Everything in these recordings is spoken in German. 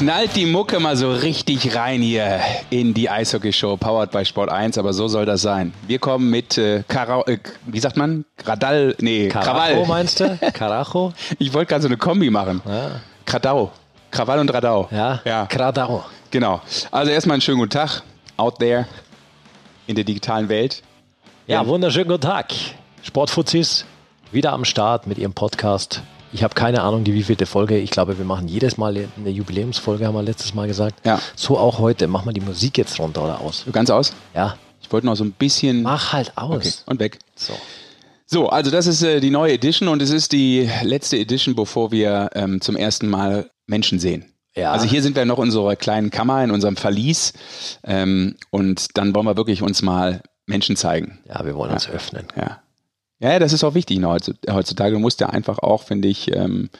knallt die Mucke mal so richtig rein hier in die Eishockey-Show, powered by Sport 1, aber so soll das sein. Wir kommen mit äh, Kara äh, wie sagt man? Radal, nee, Carajo Krawall. meinst du? Carajo? Ich wollte gerade so eine Kombi machen. Ja. Kradau. Krawall und Radau. Ja, ja. Kradau. Genau. Also erstmal einen schönen guten Tag out there in der digitalen Welt. Ja, wunderschönen guten Tag. Sportfuzis wieder am Start mit ihrem Podcast. Ich habe keine Ahnung, die wievielte Folge. Ich glaube, wir machen jedes Mal eine Jubiläumsfolge, haben wir letztes Mal gesagt. Ja. So auch heute. Mach mal die Musik jetzt runter oder aus. Ganz aus? Ja. Ich wollte noch so ein bisschen. Mach halt aus. Okay. Und weg. So. So, also das ist äh, die neue Edition und es ist die letzte Edition, bevor wir ähm, zum ersten Mal Menschen sehen. Ja. Also hier sind wir noch in unserer kleinen Kammer, in unserem Verlies ähm, und dann wollen wir wirklich uns mal Menschen zeigen. Ja, wir wollen uns öffnen. Ja. Ja, das ist auch wichtig ne, heutzutage. Du musst ja einfach auch, finde ich, ähm,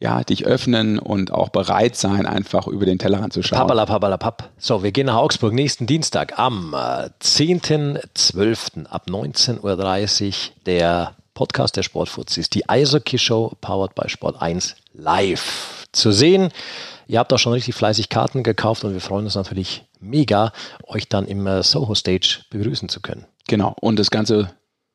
ja, dich öffnen und auch bereit sein, einfach über den Tellerrand zu schauen. Papala, papala, pap. So, wir gehen nach Augsburg nächsten Dienstag am äh, 10.12. ab 19.30 Uhr der Podcast der Sportfuzis, die Eishockey-Show powered by Sport 1 live zu sehen. Ihr habt auch schon richtig fleißig Karten gekauft und wir freuen uns natürlich mega, euch dann im äh, Soho Stage begrüßen zu können. Genau. Und das Ganze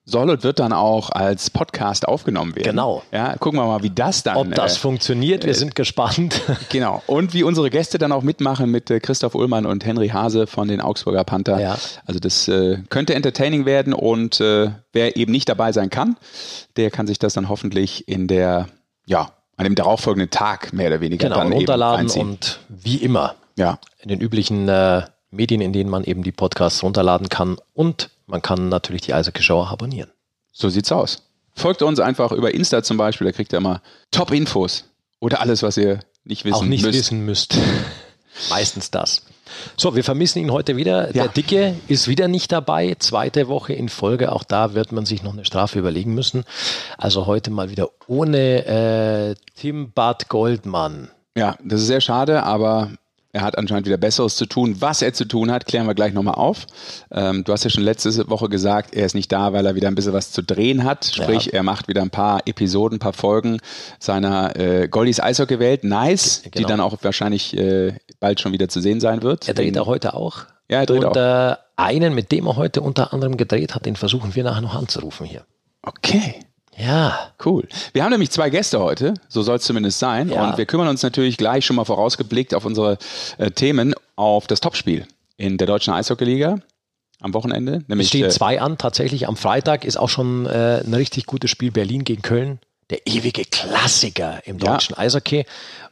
soll und wird dann auch als Podcast aufgenommen werden. Genau. Ja, gucken wir mal, wie das dann. Ob das äh, funktioniert, wir sind gespannt. Genau. Und wie unsere Gäste dann auch mitmachen mit äh, Christoph Ullmann und Henry Hase von den Augsburger Panther. Ja. Also das äh, könnte entertaining werden und äh, wer eben nicht dabei sein kann, der kann sich das dann hoffentlich in der, ja, an dem darauffolgenden Tag mehr oder weniger genau, dann runterladen und wie immer ja. in den üblichen äh, Medien, in denen man eben die Podcasts runterladen kann. Und man kann natürlich die Eishockey-Show auch abonnieren. So sieht's aus. Folgt uns einfach über Insta zum Beispiel, da kriegt ihr immer Top-Infos oder alles, was ihr nicht wissen auch nicht müsst. wissen müsst. Meistens das. So, wir vermissen ihn heute wieder. Ja. Der Dicke ist wieder nicht dabei. Zweite Woche in Folge. Auch da wird man sich noch eine Strafe überlegen müssen. Also heute mal wieder ohne äh, Tim Bad Goldmann. Ja, das ist sehr schade, aber er hat anscheinend wieder Besseres zu tun. Was er zu tun hat, klären wir gleich nochmal auf. Ähm, du hast ja schon letzte Woche gesagt, er ist nicht da, weil er wieder ein bisschen was zu drehen hat. Sprich, Ja. er macht wieder ein paar Episoden, ein paar Folgen seiner äh, Goldies Eishockey-Welt. Nice, G- die genau. dann auch wahrscheinlich äh, bald schon wieder zu sehen sein wird. Er dreht Den- auch heute auch. Ja, er dreht Und auch. Äh, einen, mit dem er heute unter anderem gedreht hat, den versuchen wir nachher noch anzurufen hier. Okay. Ja, Cool. Wir haben nämlich zwei Gäste heute, so soll es zumindest sein. Ja. Und wir kümmern uns natürlich gleich schon mal vorausgeblickt auf unsere äh, Themen, auf das Topspiel in der Deutschen Eishockeyliga am Wochenende. es Nämlich, stehen äh, zwei an. Tatsächlich am Freitag ist auch schon äh, ein richtig gutes Spiel Berlin gegen Köln. Der ewige Klassiker im Ja. deutschen Eishockey.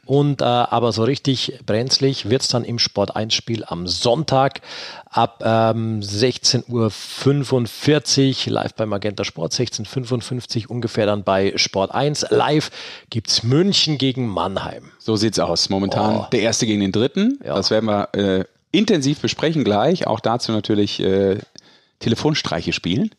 Und äh, aber so richtig brenzlig wird es dann im Sport 1 Spiel am Sonntag ab ähm, 16.45 Uhr live bei Magenta Sport, 16.55 Uhr ungefähr dann bei Sport 1. Live gibt es München gegen Mannheim. So sieht's aus. Momentan Oh. der erste gegen den dritten. Ja. Das werden wir äh, intensiv besprechen gleich. Auch dazu natürlich äh, Telefonstreiche spielen.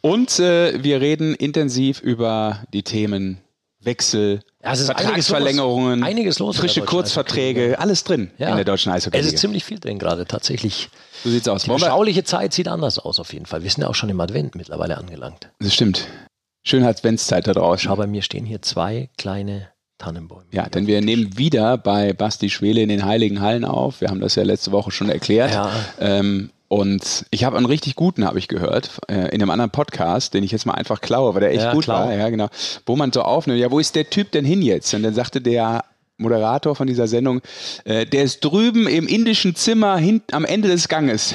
Und äh, wir reden intensiv über die Themen Wechsel, Ja, es ist einiges Vertragsverlängerungen, los. Einiges los frische Kurzverträge, alles drin Ja. in der deutschen Es Eishockeyliga. ist ziemlich viel drin gerade, tatsächlich. So sieht's aus. Die beschauliche Zeit sieht anders aus auf jeden Fall. Wir sind ja auch schon im Advent mittlerweile angelangt. Das stimmt. Schöne Adventszeit da draußen. Schau, bei mir stehen hier zwei kleine Tannenbäume. Ja, denn wir nehmen wieder bei Basti Schwele in den Heiligen Hallen auf. Wir haben das ja letzte Woche schon erklärt. Ja. Ähm, und ich habe einen richtig guten, habe ich gehört, äh, in einem anderen Podcast, den ich jetzt mal einfach klaue, weil der echt Ja, gut klau. war. Ja, genau. Wo man so aufnimmt, ja, wo ist der Typ denn hin jetzt? Und dann sagte der Moderator von dieser Sendung, äh, der ist drüben im indischen Zimmer hin, am Ende des Ganges.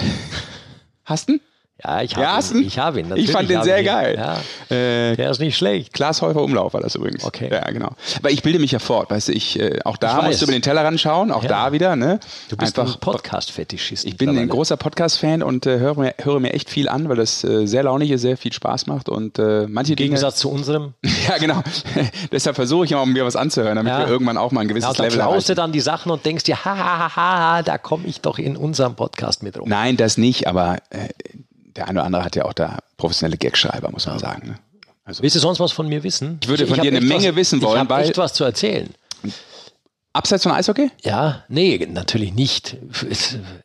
Hast du? Ja, ich habe du ihn. Ich habe ihn. Ich fand den sehr geil. Ja, Äh, der ist nicht schlecht. Klaas Häufer Umlauf war das übrigens. Okay. Ja, genau. Aber ich bilde mich ja fort, weißt du, ich, äh, auch da Ich musst du über den Tellerrand schauen, auch Ja. da wieder, ne? Du bist Einfach ein Podcast-Fetischist. Ich bin ein großer Podcast-Fan und äh, höre, mir, höre mir echt viel an, weil das äh, sehr launig ist, sehr viel Spaß macht und äh, manche Im Dinge. Gegensatz zu unserem. Ja, genau. Deshalb versuche ich immer, mir was anzuhören, damit Ja. wir irgendwann auch mal ein gewisses Ja, dann Level klaust du erreichen. dann die Sachen und denkst dir, ha, ha, ha, ha, da komme ich doch in unserem Podcast mit rum. Nein, das nicht, aber äh, der eine oder andere hat ja auch da professionelle Gagschreiber, muss man sagen. Ne? Also Willst du sonst was von mir wissen? Ich würde von hab dir eine Menge was, wissen wollen, Ich habe echt was zu erzählen. abseits von Eishockey? Ja, nee, natürlich nicht.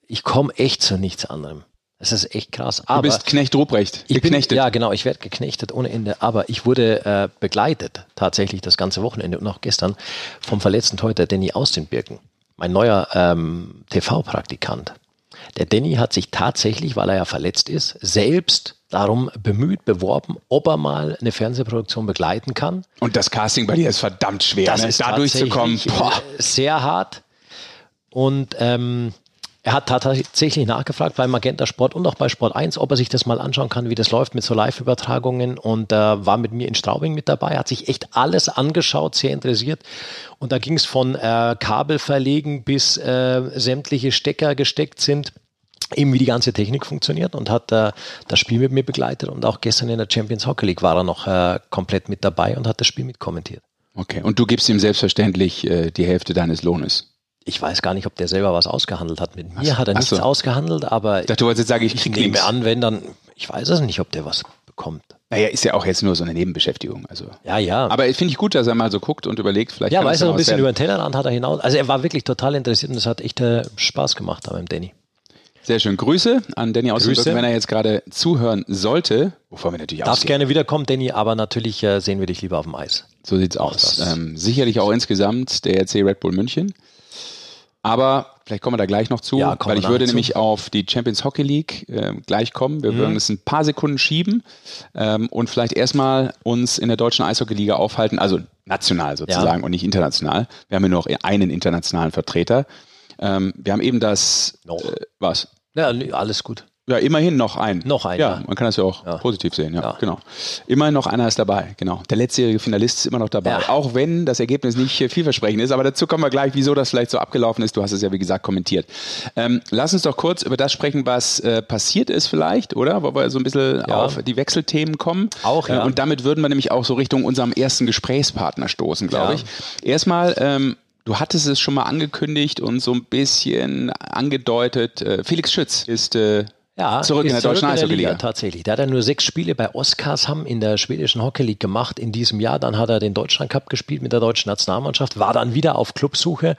Ich komme echt zu nichts anderem. Das ist echt krass. Du Aber bist Knecht Ruprecht, ich bin, geknechtet. ja, genau, ich werde geknechtet ohne Ende. Aber ich wurde äh, begleitet tatsächlich das ganze Wochenende und auch gestern vom verletzten Torhüter Danny aus den Birken. mein neuer ähm, TV-Praktikant, der Danny hat sich tatsächlich, weil er ja verletzt ist, selbst darum bemüht, beworben, ob er mal eine Fernsehproduktion begleiten kann. Und das Casting bei dir ist verdammt schwer, Das ne? ist da durchzukommen. Boah. äh, Sehr hart. Und ähm, er hat tatsächlich nachgefragt bei Magenta Sport und auch bei Sport 1, ob er sich das mal anschauen kann, wie das läuft mit so Live-Übertragungen und äh, war mit mir in Straubing mit dabei, hat sich echt alles angeschaut, sehr interessiert. Und da ging es von äh, Kabel verlegen bis äh, sämtliche Stecker gesteckt sind eben wie die ganze Technik funktioniert und hat äh, das Spiel mit mir begleitet und auch gestern in der Champions Hockey League war er noch äh, komplett mit dabei und hat das Spiel mit kommentiert. Okay, und du gibst ihm selbstverständlich äh, die Hälfte deines Lohnes. Ich weiß gar nicht, ob der selber was ausgehandelt hat. Mit mir hat er nichts so. ausgehandelt, aber Ich dachte, du wolltest jetzt sagen, ich ich nehme nichts. an, wenn dann, ich weiß es nicht, ob der was bekommt. Naja, ist ja auch jetzt nur so eine Nebenbeschäftigung. Also. Ja, ja. Aber finde ich gut, dass er mal so guckt und überlegt, vielleicht ja, weiß das er ein bisschen was über werden. den Tellerrand hat er hinaus. Also er war wirklich total interessiert und es hat echt äh, Spaß gemacht da beim Danny. Sehr schön. Grüße an Danny aus Grüße. wenn er jetzt gerade zuhören sollte. Wovon wir natürlich Darfst ausgehen. gerne wiederkommen, Danny, aber natürlich äh, sehen wir dich lieber auf dem Eis. So sieht's aus. das. Ähm, sicherlich auch insgesamt der RC Red Bull München. Aber vielleicht kommen wir da gleich noch zu, Ja, weil ich würde zu. nämlich auf die Champions Hockey League äh, gleich kommen. Wir würden es ein paar Sekunden schieben ähm, und vielleicht erstmal uns in der deutschen Eishockey-Liga aufhalten, also national sozusagen und nicht international. Wir haben ja nur noch einen internationalen Vertreter. Ähm, wir haben eben das, Noch. äh, was? Ja, alles gut. Ja, immerhin noch ein. Noch ein, Ja, ja. man kann das ja auch Ja. positiv sehen, ja, Ja. genau. Immerhin noch einer ist dabei, genau. Der letztjährige Finalist ist immer noch dabei. Auch wenn das Ergebnis nicht äh, vielversprechend ist, aber dazu kommen wir gleich, wieso das vielleicht so abgelaufen ist. Du hast es ja, wie gesagt, kommentiert. Ähm, lass uns doch kurz über das sprechen, was äh, passiert ist vielleicht, oder? Wo wir so ein bisschen auf die Wechselthemen kommen. Auch, ja. Äh, und damit würden wir nämlich auch so Richtung unserem ersten Gesprächspartner stoßen, glaube ich. Erstmal, ähm, Du hattest es schon mal angekündigt und so ein bisschen angedeutet. Äh, Felix Schütz ist äh, Ja, zurück in der deutschen zurück der Eishockey-Liga. Liga, Tatsächlich. Der hat ja nur sechs Spiele bei Oscars in der schwedischen Hockey League gemacht in diesem Jahr. Dann hat er den Deutschland Cup gespielt mit der deutschen Nationalmannschaft, war dann wieder auf Clubsuche.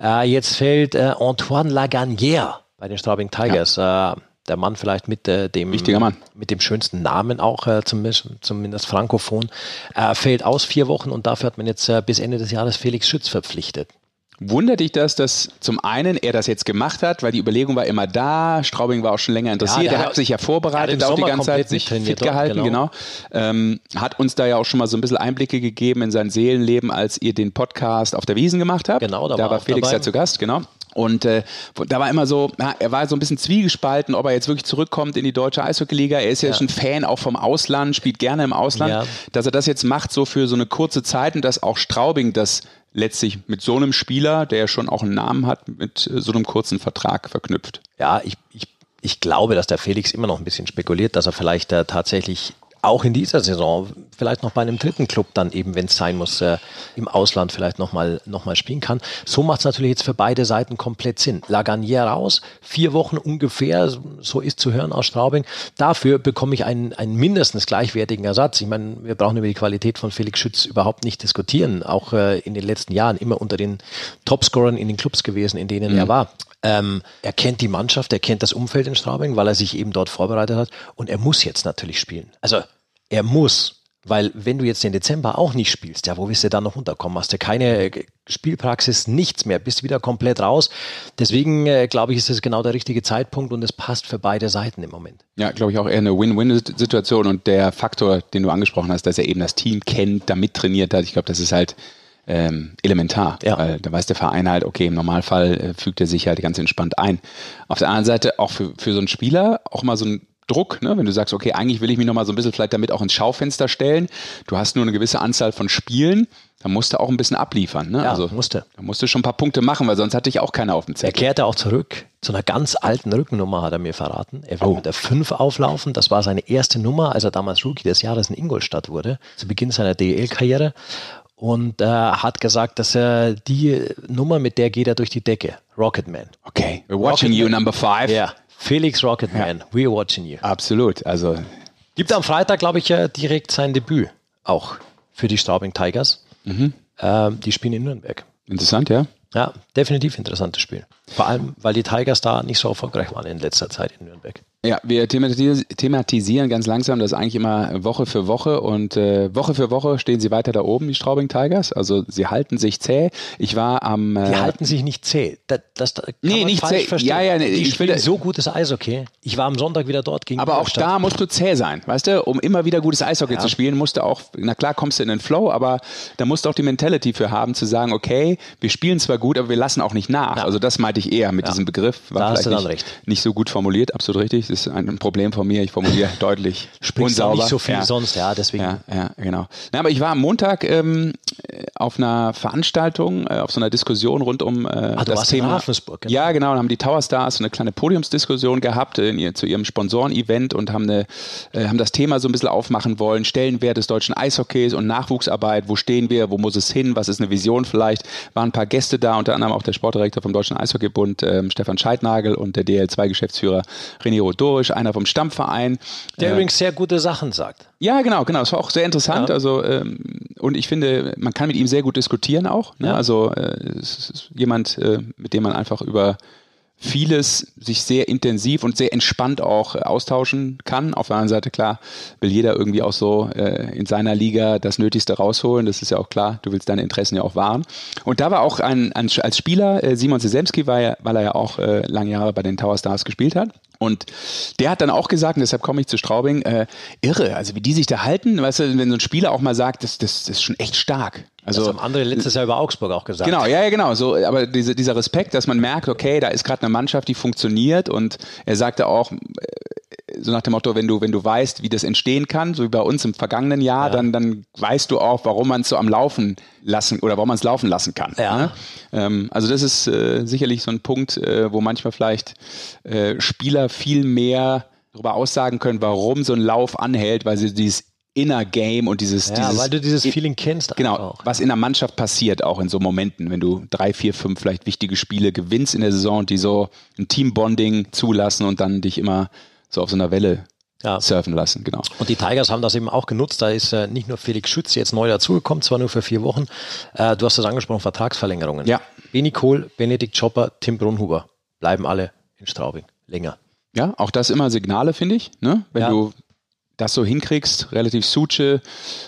Äh, jetzt fällt äh, Antoine Laganière bei den Straubing Tigers. Äh, der Mann vielleicht mit äh, dem Wichtiger Mann. mit dem schönsten Namen auch äh, zumindest, zumindest frankophon äh, fällt aus vier Wochen und dafür hat man jetzt äh, bis Ende des Jahres Felix Schütz verpflichtet. Wundert dich das, dass zum einen er das jetzt gemacht hat, weil die Überlegung war immer da, Straubing war auch schon länger interessiert, Ja, er hat- hat sich ja vorbereitet, auch die ganze Zeit sich fit gehalten, genau. genau. Ähm, hat uns da ja auch schon mal so ein bisschen Einblicke gegeben in sein Seelenleben, als ihr den Podcast auf der Wiesen gemacht habt. Genau, da da war war Felix dabei. ja zu Gast, genau. Und äh, da war immer so, ja, er war so ein bisschen zwiegespalten, ob er jetzt wirklich zurückkommt in die deutsche Eishockey-Liga. Er ist ja, Ja. schon Fan auch vom Ausland, spielt gerne im Ausland. Ja. Dass er das jetzt macht, so für so eine kurze Zeit und dass auch Straubing das letztlich mit so einem Spieler, der ja schon auch einen Namen hat, mit äh, so einem kurzen Vertrag verknüpft. Ja, ich, ich, ich glaube, dass der Felix immer noch ein bisschen spekuliert, dass er vielleicht äh, tatsächlich auch in dieser Saison vielleicht noch bei einem dritten Club dann eben, wenn es sein muss, äh, im Ausland vielleicht nochmal noch mal spielen kann. So macht es natürlich jetzt für beide Seiten komplett Sinn. Laganier raus, vier Wochen ungefähr, so ist zu hören aus Straubing. Dafür bekomme ich einen, einen mindestens gleichwertigen Ersatz. Ich meine, wir brauchen über die Qualität von Felix Schütz überhaupt nicht diskutieren. Auch äh, in den letzten Jahren immer unter den Topscorern in den Clubs gewesen, in denen er war. Ähm, er kennt die Mannschaft, er kennt das Umfeld in Straubing, weil er sich eben dort vorbereitet hat und er muss jetzt natürlich spielen. Also er muss, weil wenn du jetzt den Dezember auch nicht spielst, ja, wo willst du dann noch unterkommen? Hast du keine äh, Spielpraxis, nichts mehr, bist wieder komplett raus. Deswegen äh, glaube ich, ist es genau der richtige Zeitpunkt und es passt für beide Seiten im Moment. Ja, glaube ich auch eher eine Win-Win-Situation und der Faktor, den du angesprochen hast, dass er eben das Team kennt, da mittrainiert hat, ich glaube, das ist halt ähm, elementar. Ja. Weil da weiß der Verein halt, okay, im Normalfall äh, fügt er sich halt ganz entspannt ein. Auf der anderen Seite auch für, für so einen Spieler auch mal so ein Druck, ne? wenn du sagst, okay, eigentlich will ich mich noch mal so ein bisschen vielleicht damit auch ins Schaufenster stellen. Du hast nur eine gewisse Anzahl von Spielen, dann musst du auch ein bisschen abliefern. Ne? Ja, also musste. Da musst du schon ein paar Punkte machen, weil sonst hatte ich auch keiner auf dem Er Zettel. kehrte auch zurück zu einer ganz alten Rückennummer, hat er mir verraten. Er will Oh. mit der 5 auflaufen. Das war seine erste Nummer, als er damals Rookie des Jahres in Ingolstadt wurde, zu Beginn seiner DEL-Karriere. Und äh, hat gesagt, dass er die Nummer, mit der geht er durch die Decke. Rocketman. Okay, we're watching you, number five. Ja, Felix Rocketman, we're watching you. Absolut. Also Gibt am Freitag, glaube ich, direkt sein Debüt. Auch für die Straubing Tigers. Mhm. Ähm, die spielen in Nürnberg. interessant, ja. Ja, definitiv interessantes Spiel. Vor allem, weil die Tigers da nicht so erfolgreich waren in letzter Zeit in Nürnberg. Ja, wir thematisieren ganz langsam das eigentlich immer Woche für Woche und äh, Woche für Woche stehen sie weiter da oben, die Straubing Tigers. Also sie halten sich zäh. Ich war am. Äh, die halten sich nicht zäh. Das, das kann nee, nicht zäh. Verstehen. Ja, ja, nee, ich spiele so gutes Eishockey. Ich war am Sonntag wieder dort gegen. Aber auch da musst du zäh sein, weißt du? Um immer wieder gutes Eishockey ja. zu spielen, musst du auch. Na klar, kommst du in den Flow, aber da musst du auch die Mentality für haben, zu sagen, okay, wir spielen zwar gut, aber wir lassen auch nicht nach. Ja. Also das meinte ich eher mit ja. diesem Begriff. War da vielleicht nicht, nicht, so gut formuliert, absolut richtig. Das ist ein Problem von mir, ich formuliere deutlich Sprichst unsauber. nicht so viel ja. sonst, ja, deswegen. Ja, ja genau. Na, aber ich war am Montag ähm, auf einer Veranstaltung, äh, auf so einer Diskussion rund um äh, ah, das Thema. In Ravensburg, genau. Ja, genau. Dann haben die Tower Stars eine kleine Podiumsdiskussion gehabt äh, ihr, zu ihrem Sponsoren-Event und haben, eine, äh, haben das Thema so ein bisschen aufmachen wollen. Stellenwert des deutschen Eishockeys und Nachwuchsarbeit. Wo stehen wir? Wo muss es hin? Was ist eine Vision vielleicht? Waren ein paar Gäste da, unter anderem auch der Sportdirektor vom Deutschen Eishockeybund, ähm, Stefan Scheidnagel und der DL2-Geschäftsführer René Rodorisch, einer vom Stammverein. Der äh, übrigens sehr gute Sachen sagt. Ja, genau, genau. Das war auch sehr interessant. Ja. Also ähm, und ich finde, man kann mit ihm sehr gut diskutieren auch. Ne? Ja. Also äh, es ist jemand, äh, mit dem man einfach über vieles sich sehr intensiv und sehr entspannt auch äh, austauschen kann. Auf der anderen Seite, klar, will jeder irgendwie auch so äh, in seiner Liga das Nötigste rausholen. Das ist ja auch klar. Du willst deine Interessen ja auch wahren. Und da war auch ein, ein als Spieler, äh, Simon Sesemski, war ja, weil er ja auch äh, lange Jahre bei den Tower Stars gespielt hat. Und der hat dann auch gesagt, und deshalb komme ich zu Straubing, äh, irre, also wie die sich da halten, weißt du, wenn so ein Spieler auch mal sagt, das, das, das ist schon echt stark. Also, das haben andere letztes Jahr über Augsburg auch gesagt. Genau, ja, ja, genau. So, aber diese, dieser Respekt, dass man merkt, okay, da ist gerade eine Mannschaft, die funktioniert und er sagte auch, äh, so nach dem Motto, wenn du, wenn du weißt, wie das entstehen kann, so wie bei uns im vergangenen Jahr, ja. dann, dann weißt du auch, warum man es so am Laufen lassen oder warum man es laufen lassen kann. Ja. Ne? Ähm, also das ist äh, sicherlich so ein Punkt, äh, wo manchmal vielleicht äh, Spieler viel mehr darüber aussagen können, warum so ein Lauf anhält, weil sie dieses Inner Game und dieses, ja, dieses weil du dieses Feeling kennst. Genau, auch. was in der Mannschaft passiert, auch in so Momenten, wenn du drei, vier, fünf vielleicht wichtige Spiele gewinnst in der Saison und die so ein Teambonding zulassen und dann dich immer so auf so einer Welle ja. surfen lassen, genau. Und die Tigers haben das eben auch genutzt. Da ist äh, nicht nur Felix Schütz jetzt neu dazugekommen, zwar nur für vier Wochen. Äh, du hast das angesprochen, Vertragsverlängerungen. Ja. Benny Kohl, Benedikt Chopper, Tim Brunhuber bleiben alle in Straubing länger. Ja, auch das immer Signale, finde ich. Ne? Wenn ja. du das so hinkriegst, relativ suche,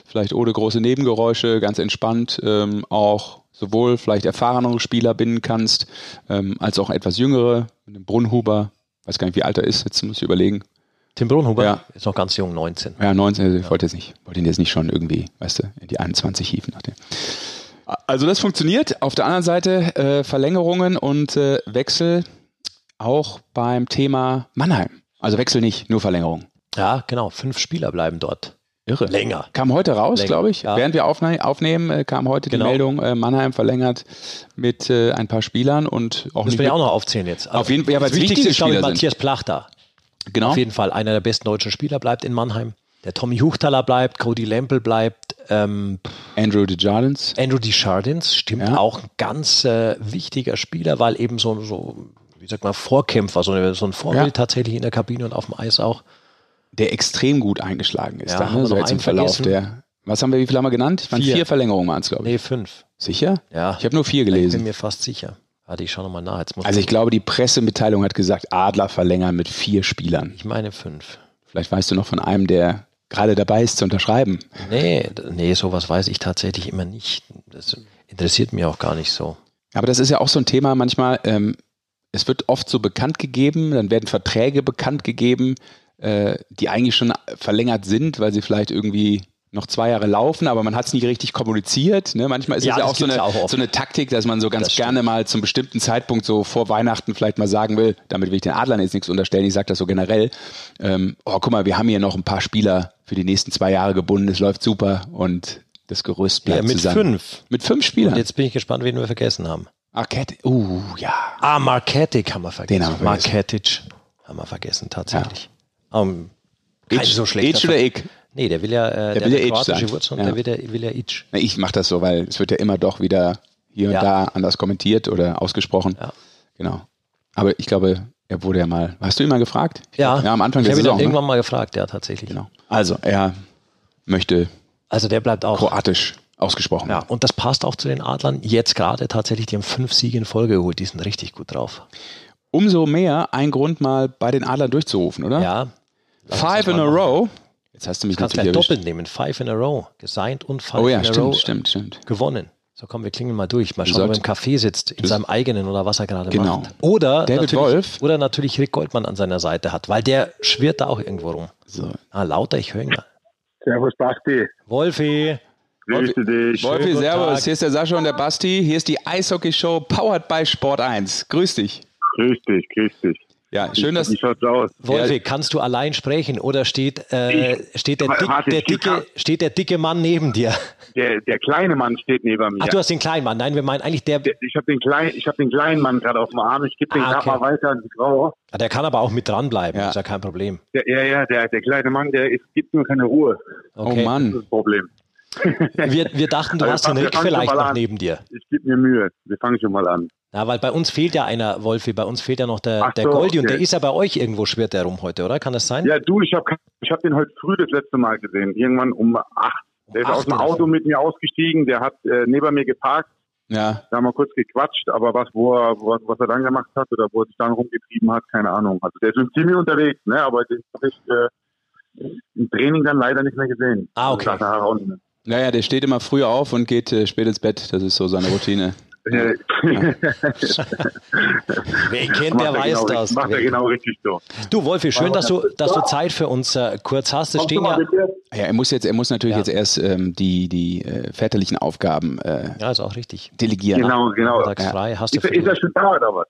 vielleicht ohne große Nebengeräusche, ganz entspannt, ähm, auch sowohl vielleicht erfahrenere Spieler binden kannst, ähm, als auch etwas jüngere, mit dem Brunhuber, weiß gar nicht, wie alt er ist, jetzt muss ich überlegen. Tim Brunhuber ja. ist noch ganz jung, 19. Ja, 19, also ich ja. wollte jetzt nicht, wollte ihn jetzt nicht schon irgendwie, weißt du, in die 21 hieven. Also das funktioniert. Auf der anderen Seite äh, Verlängerungen und äh, Wechsel auch beim Thema Mannheim. Also Wechsel nicht, nur Verlängerung. Ja, genau. Fünf Spieler bleiben dort. Irre. Länger. Kam heute raus, glaube ich. Ja. Während wir aufne aufnehmen, äh, kam heute genau. die Meldung, äh, Mannheim verlängert mit äh, ein paar Spielern und auch Das will ich auch noch aufzählen jetzt. Also auf jeden Fall, ja, weil es wichtige ist, Spieler ich, Matthias Plachter. Genau. Auf jeden Fall einer der besten deutschen Spieler bleibt in Mannheim. Der Tommy Huchtaler bleibt, Cody Lempel bleibt. Ähm, Andrew Desjardins. Andrew Desjardins, stimmt, ja. auch ein ganz äh, wichtiger Spieler, weil eben so, so wie sagt man, Vorkämpfer, so, so ein Vorbild ja. tatsächlich in der Kabine und auf dem Eis auch der extrem gut eingeschlagen ist. Ja, da, ne? so jetzt im Verlauf vergessen. der. Was haben wir, wie viel haben wir genannt? Waren vier, vier Verlängerungen waren es, glaube ich. Nee, fünf. Sicher? Ja. Ich habe nur vier gelesen. Ich bin mir fast sicher. Warte, ich schaue nochmal nach. Also ich glaube, die Pressemitteilung hat gesagt, Adler verlängern mit vier Spielern. Ich meine fünf. Vielleicht weißt du noch von einem, der gerade dabei ist zu unterschreiben. Nee, nee, sowas weiß ich tatsächlich immer nicht. Das interessiert mich auch gar nicht so. Aber das ist ja auch so ein Thema manchmal. Ähm, es wird oft so bekannt gegeben, dann werden Verträge bekannt gegeben, äh, die eigentlich schon verlängert sind, weil sie vielleicht irgendwie noch zwei Jahre laufen, aber man hat es nie richtig kommuniziert. Ne? Manchmal ist ja, es ja auch, so eine, auch so eine Taktik, dass man so ganz gerne mal zum bestimmten Zeitpunkt so vor Weihnachten vielleicht mal sagen will, damit will ich den Adlern jetzt nichts unterstellen, ich sage das so generell, ähm, oh guck mal, wir haben hier noch ein paar Spieler für die nächsten zwei Jahre gebunden, es läuft super und das Gerüst bleibt ja, mit zusammen. fünf. Mit fünf Spielern. Und jetzt bin ich gespannt, wen wir vergessen haben. Arquette, uh, ja. Ah, Marketic haben wir vergessen. Den haben wir vergessen. Marketic haben wir vergessen, tatsächlich. Ja. Um, kein Itch, so schlecht. oder ich? Nee, der will ja, äh, der, der will ja kroatische Wurzeln, ja. der will, der will ja Itch. Ich mache das so, weil es wird ja immer doch wieder hier ja. und da anders kommentiert oder ausgesprochen. Ja. Genau. Aber ich glaube, er wurde ja mal. Hast du ihn mal gefragt? ja. ja, am Anfang ich der Saison. Ich irgendwann mal gefragt, ja, tatsächlich. Genau. Also, er möchte. Also, der bleibt auch. Kroatisch ausgesprochen. Ja, und das passt auch zu den Adlern. Jetzt gerade tatsächlich, die haben fünf Siege in Folge geholt. Die sind richtig gut drauf. Umso mehr ein Grund mal bei den Adlern durchzurufen, oder? Ja. Five in a row. Jetzt hast du mich kannst gleich doppelt nehmen. Five in a row. Gesigned und five oh ja, in a stimmt, row. stimmt, stimmt. Gewonnen. So, komm, wir klingeln mal durch. Mal schauen, ob er im Café sitzt, in seinem eigenen oder was er gerade Genau. macht. Oder David Wolf. Oder natürlich Rick Goldmann an seiner Seite hat, weil der schwirrt da auch irgendwo rum. So. Ah, lauter, ich höre ihn mal. Servus Basti, Wolfi, grüße dich. Wolfi, Servus. Tag. Hier ist der Sascha und der Basti. Hier ist die Eishockey-Show powered by Sport 1. Grüß dich. Grüß dich, grüß dich. Ja, schön, dass. Wie schaut's aus? Wolfi, kannst du allein sprechen oder steht, äh, steht, der, Warte, dick, der ich- dicke, steht der dicke Mann neben dir? Der, der kleine Mann steht neben mir. Ach, du hast den kleinen Mann. Nein, wir meinen eigentlich der, Der- ich habe den, kleinen- ich hab den kleinen Mann gerade auf dem Arm. Ich gebe den Ah, gerade okay. mal weiter an die Frau. Ah, der kann aber auch mit dranbleiben, Ja. ist ja kein Problem. Der, ja, ja, der, der kleine Mann, der ist, gibt nur keine Ruhe. Okay. Oh Das ist Mann. das Problem. Wir, wir dachten, du Also, hast den Rick vielleicht noch an. neben dir. Ich gebe mir Mühe. Wir fangen schon mal an. Ja, weil bei uns fehlt ja einer, Wolfi, bei uns fehlt ja noch der, Ach der so, Goldi und okay. der ist ja bei euch irgendwo, schwirrt der rum heute, oder? Kann das sein? Ja, du, ich habe ich hab den heute früh das letzte Mal gesehen. Irgendwann um acht. Der ist Acht aus dem Auto mit mir ausgestiegen. Der hat äh, neben mir geparkt. Ja, Da haben wir kurz gequatscht, aber was, wo er, was, was er dann gemacht hat oder wo er sich dann rumgetrieben hat, keine Ahnung. Also der ist schon ziemlich unterwegs, ne? aber den habe ich äh, im Training dann leider nicht mehr gesehen. Ah, okay. Also naja, der steht immer früh auf und geht äh, spät ins Bett. Das ist so seine Routine. Wer ihn kennt, der er weiß genau, das. Macht er genau richtig so. Du, Wolfi, schön, dass du, dass du Zeit für uns äh, kurz hast. Es stehen ja, Ja, er muss jetzt, er muss natürlich Ja. jetzt erst ähm, die, die äh, väterlichen Aufgaben äh, ja, ist auch richtig. delegieren. Genau, genau. Tagsfrei hast du Ist, er- für ist er schon da oder was?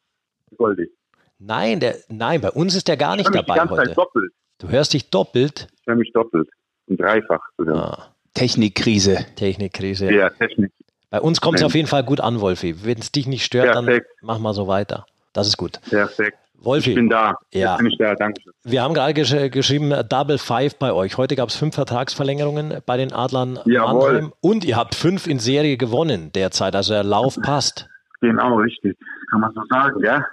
Goldi. Nein, der, nein, bei uns ist der gar Ich nicht dabei ganze heute. Zeit doppelt. Du hörst dich doppelt. Ich höre mich doppelt. Und dreifach sogar. Ah, Technikkrise. Technikkrise. Ja, Technik. Bei uns kommt es auf jeden Fall gut an, Wolfi. Wenn es dich nicht stört, dann Perfekt. mach mal so weiter. Das ist gut. Perfekt. Wolfi, Ich bin da. Ja. Jetzt bin ich da. Dankeschön. wir haben gerade gesch geschrieben, äh, Double Five bei euch. Heute gab es fünf Vertragsverlängerungen bei den Adlern Jawohl. Mannheim und ihr habt fünf in Serie gewonnen derzeit. Also der Lauf passt. Genau, richtig. Kann man so sagen, ja?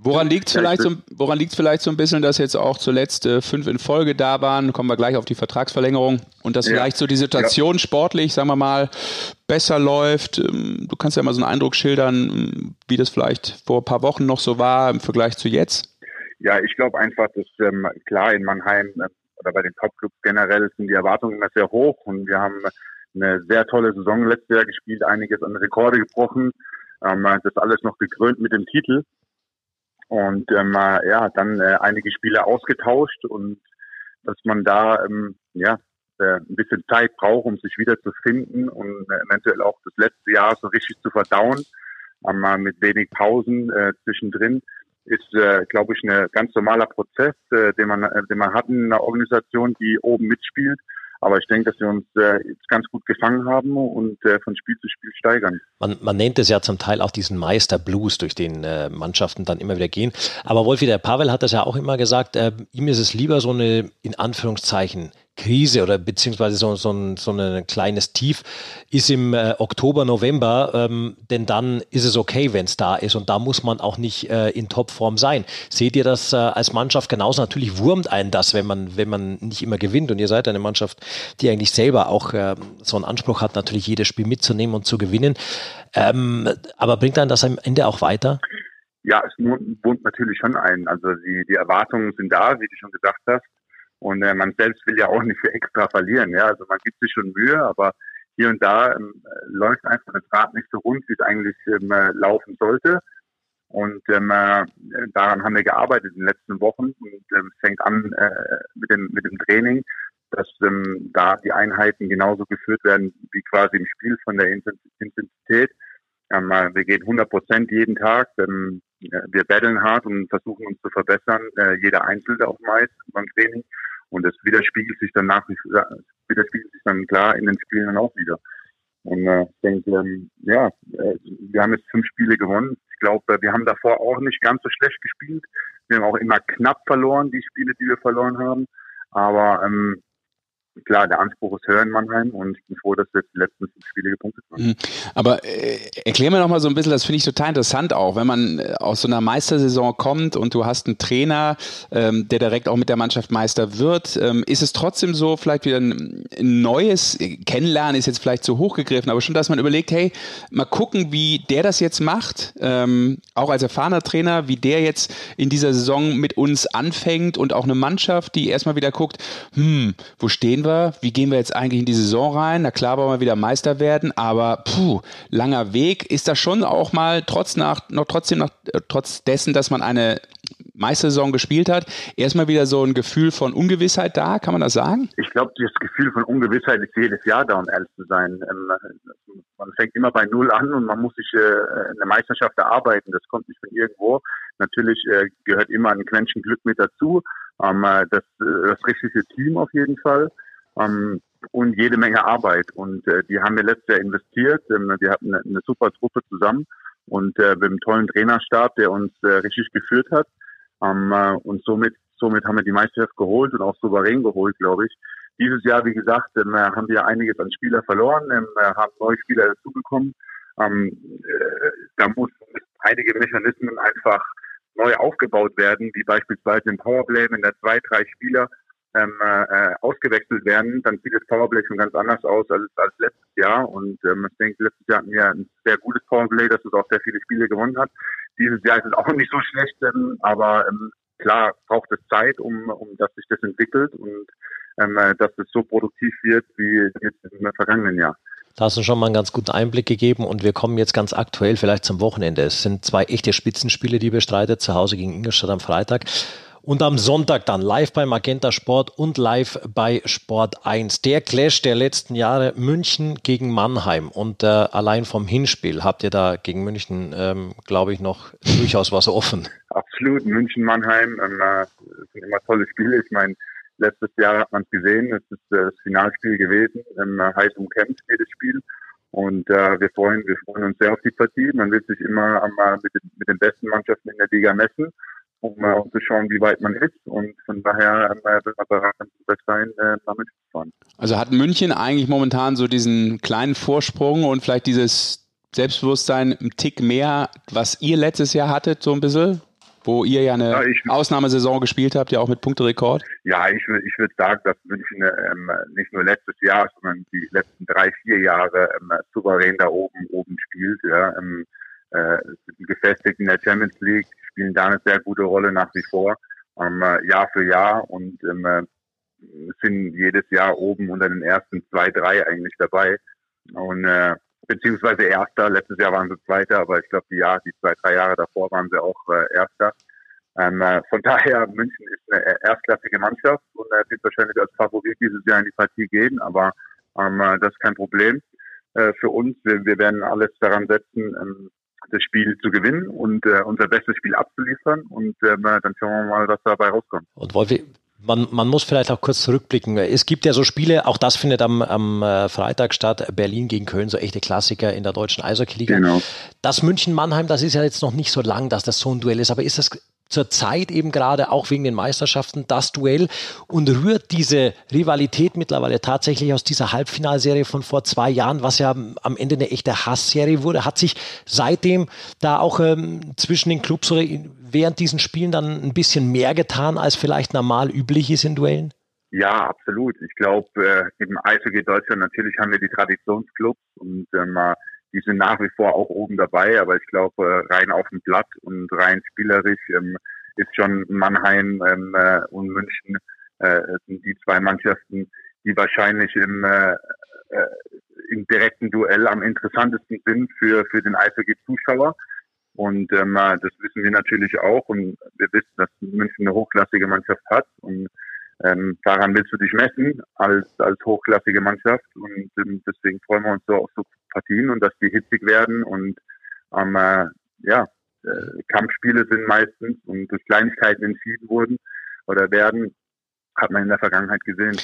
Woran liegt es Ja, ich vielleicht, so, woran liegt's vielleicht so ein bisschen, dass jetzt auch zuletzt äh, fünf in Folge da waren? Kommen wir gleich auf die Vertragsverlängerung. Und dass Ja. vielleicht so die Situation sportlich, sagen wir mal, besser läuft. Ähm, Du kannst ja mal so einen Eindruck schildern, ähm, wie das vielleicht vor ein paar Wochen noch so war im Vergleich zu jetzt. Ja, ich glaube einfach, dass ähm, klar in Mannheim äh, oder bei den Topclubs generell sind die Erwartungen immer sehr hoch und wir haben eine sehr tolle Saison letztes Jahr gespielt, einiges an Rekorde gebrochen, ähm, das alles noch gekrönt mit dem Titel und ähm, äh, ja, dann äh, einige Spiele ausgetauscht und dass man da ähm, ja äh, ein bisschen Zeit braucht, um sich wieder zu finden und äh, eventuell auch das letzte Jahr so richtig zu verdauen, ähm, äh, mit wenig Pausen äh, zwischendrin ist, äh, glaube ich, ein ganz normaler Prozess, äh, den man, äh, den man hat in einer Organisation, die oben mitspielt. Aber ich denke, dass wir uns äh, jetzt ganz gut gefangen haben und äh, von Spiel zu Spiel steigern. Man, man nennt es ja zum Teil auch diesen Meisterblues, durch den äh, Mannschaften dann immer wieder gehen. Aber Wolfi, der Pavel hat das ja auch immer gesagt, äh, ihm ist es lieber so eine, in Anführungszeichen, Krise oder beziehungsweise so, so, ein, so ein kleines Tief ist im äh, Oktober, November, ähm, denn dann ist es okay, wenn es da ist und da muss man auch nicht äh, in Topform sein. Seht ihr das äh, als Mannschaft genauso? Natürlich wurmt einen das, wenn man, wenn man nicht immer gewinnt und ihr seid eine Mannschaft, die eigentlich selber auch äh, so einen Anspruch hat, natürlich jedes Spiel mitzunehmen und zu gewinnen. Ähm, aber bringt einen das am Ende auch weiter? Ja, es wohnt natürlich schon ein. Also die, die Erwartungen sind da, wie du schon gesagt hast. Und äh, man selbst will ja auch nicht extra verlieren. Ja, also man gibt sich schon Mühe, aber hier und da ähm, läuft einfach das Rad nicht so rund, wie es eigentlich ähm, äh, laufen sollte. Und ähm, äh, daran haben wir gearbeitet in den letzten Wochen. Und ähm, fängt an äh, mit, dem, mit dem Training, dass ähm, da die Einheiten genauso geführt werden wie quasi im Spiel von der Intensität. Ähm, äh, wir gehen 100 Prozent jeden Tag. Ähm, wir battlen hart und versuchen uns zu verbessern, äh, jeder Einzelne auch meist beim Training. Und das widerspiegelt sich dann nach wie vor, widerspiegelt sich dann klar in den Spielen dann auch wieder. Und äh, ich denke, ähm, ja, äh, wir haben jetzt fünf Spiele gewonnen. Ich glaube, wir haben davor auch nicht ganz so schlecht gespielt. Wir haben auch immer knapp verloren, die Spiele, die wir verloren haben. Aber ähm, klar, der Anspruch ist höher in Mannheim und ich bin froh, dass wir jetzt die letzten fünf Spiele gepunktet haben. Mhm. Aber äh, erklär mir noch mal so ein bisschen, das finde ich total interessant auch, wenn man äh, aus so einer Meistersaison kommt und du hast einen Trainer, ähm, der direkt auch mit der Mannschaft Meister wird, ähm, ist es trotzdem so vielleicht wieder ein, neues Kennenlernen ist jetzt vielleicht zu hoch gegriffen, aber schon, dass man überlegt, hey, mal gucken, wie der das jetzt macht, ähm, auch als erfahrener Trainer, wie der jetzt in dieser Saison mit uns anfängt und auch eine Mannschaft, die erstmal wieder guckt, hm, wo stehen wir? Wie gehen wir jetzt eigentlich in die Saison rein? Na klar, wollen wir wieder Meister werden, aber puh, langer Weg. Ist das schon auch mal trotz nach, noch trotzdem nach, äh, trotz dessen, dass man eine Meistersaison gespielt hat, erstmal wieder so ein Gefühl von Ungewissheit da, kann man das sagen? Ich glaube, das Gefühl von Ungewissheit ist jedes Jahr da, um ehrlich zu sein. Ähm, man fängt immer bei Null an und man muss sich äh, eine Meisterschaft erarbeiten. Das kommt nicht von irgendwo. Natürlich äh, gehört immer ein Quäntchen Glück mit dazu. Das, das richtige Team auf jeden Fall. Ähm, und jede Menge Arbeit. Und die haben wir letztes Jahr investiert. wir hatten eine, eine super Truppe zusammen und äh, mit einem tollen Trainerstab, der uns äh, richtig geführt hat. Ähm, äh, und somit, somit haben wir die Meisterschaft geholt und auch souverän geholt, glaube ich. Dieses Jahr, wie gesagt, ähm, äh, haben wir einiges an Spieler verloren, ähm, äh, haben neue Spieler dazugekommen. Ähm, äh, da muss einige Mechanismen einfach neu aufgebaut werden, wie beispielsweise im Powerplay, wenn da zwei, drei Spieler ähm, äh, ausgewechselt werden, dann sieht das Powerplay schon ganz anders aus als, als letztes Jahr. Und ähm, ich denke, letztes Jahr hatten wir ein sehr gutes Powerplay, das es auch sehr viele Spiele gewonnen hat. Dieses Jahr ist es auch nicht so schlecht, ähm, aber ähm, klar braucht es Zeit, um, um dass sich das entwickelt und ähm, äh, dass es so produktiv wird wie jetzt im vergangenen Jahr. Da hast du schon mal einen ganz guten Einblick gegeben und wir kommen jetzt ganz aktuell vielleicht zum Wochenende. Es sind zwei echte Spitzenspiele, die bestreitet, zu Hause gegen Ingolstadt am Freitag. Und am Sonntag dann live bei Magenta Sport und live bei Sport 1. Der Clash der letzten Jahre München gegen Mannheim. Und äh, allein vom Hinspiel habt ihr da gegen München, ähm, glaube ich, noch durchaus was offen. Absolut. München-Mannheim ähm, äh, sind immer tolle Spiele. Ich meine, letztes Jahr hat man es gesehen. Es ist äh, das Finalspiel gewesen. Ähm, heiß umkämpft jedes Spiel. Und äh, wir freuen, wir freuen uns sehr auf die Partie. Man wird sich immer einmal mit den, mit den besten Mannschaften in der Liga messen um äh, zu schauen, wie weit man ist. Und von daher äh, wird man bereit sein, äh, damit zu fahren. Also hat München eigentlich momentan so diesen kleinen Vorsprung und vielleicht dieses Selbstbewusstsein einen Tick mehr, was ihr letztes Jahr hattet, so ein bisschen? Wo ihr ja eine ja, ich, Ausnahmesaison gespielt habt, ja auch mit Punkterekord? Ja, ich, ich würde sagen, dass München ähm, nicht nur letztes Jahr, sondern die letzten drei, vier Jahre ähm, souverän da oben oben spielt. Ja, ähm, äh, gefestigt in der Champions League, spielen da eine sehr gute Rolle nach wie vor, ähm, äh, Jahr für Jahr und ähm, äh, sind jedes Jahr oben unter den ersten zwei, drei eigentlich dabei. Und äh, beziehungsweise Erster, letztes Jahr waren sie Zweiter, aber ich glaube, die Jahr, die zwei, drei Jahre davor waren sie auch äh, Erster. Ähm, äh, von daher, München ist eine erstklassige Mannschaft und äh, wird wahrscheinlich als Favorit dieses Jahr in die Partie gehen, aber ähm, äh, das ist kein Problem äh, für uns. Wir, wir werden alles daran setzen, ähm, das Spiel zu gewinnen und äh, unser bestes Spiel abzuliefern und äh, dann schauen wir mal, was dabei rauskommt. Und Wolfi, man, man muss vielleicht auch kurz zurückblicken. Es gibt ja so Spiele, auch das findet am, am äh, Freitag statt, Berlin gegen Köln, so echte Klassiker in der deutschen Eishockey-Liga. Genau. Das München-Mannheim, das ist ja jetzt noch nicht so lang, dass das so ein Duell ist, aber ist das zur Zeit eben gerade auch wegen den Meisterschaften das Duell und rührt diese Rivalität mittlerweile tatsächlich aus dieser Halbfinalserie von vor zwei Jahren, was ja am Ende eine echte Hassserie wurde, hat sich seitdem da auch ähm, zwischen den Clubs oder während diesen Spielen dann ein bisschen mehr getan, als vielleicht normal üblich ist in Duellen? Ja, absolut. Ich glaube, äh, im Eishockey Deutschland natürlich haben wir die Traditionsclubs und ähm, die sind nach wie vor auch oben dabei, aber ich glaube, rein auf dem Blatt und rein spielerisch ähm, ist schon Mannheim ähm, äh, und München äh, die zwei Mannschaften, die wahrscheinlich im, äh, äh, im direkten Duell am interessantesten sind für, für den Eishockey-Zuschauer. Und ähm, äh, das wissen wir natürlich auch und wir wissen, dass München eine hochklassige Mannschaft hat und ähm, daran willst du dich messen als, als hochklassige Mannschaft und ähm, deswegen freuen wir uns so auf so Partien und dass die hitzig werden und ähm, äh, ja, äh, Kampfspiele sind meistens und durch Kleinigkeiten entschieden wurden oder werden, hat man in der Vergangenheit gesehen.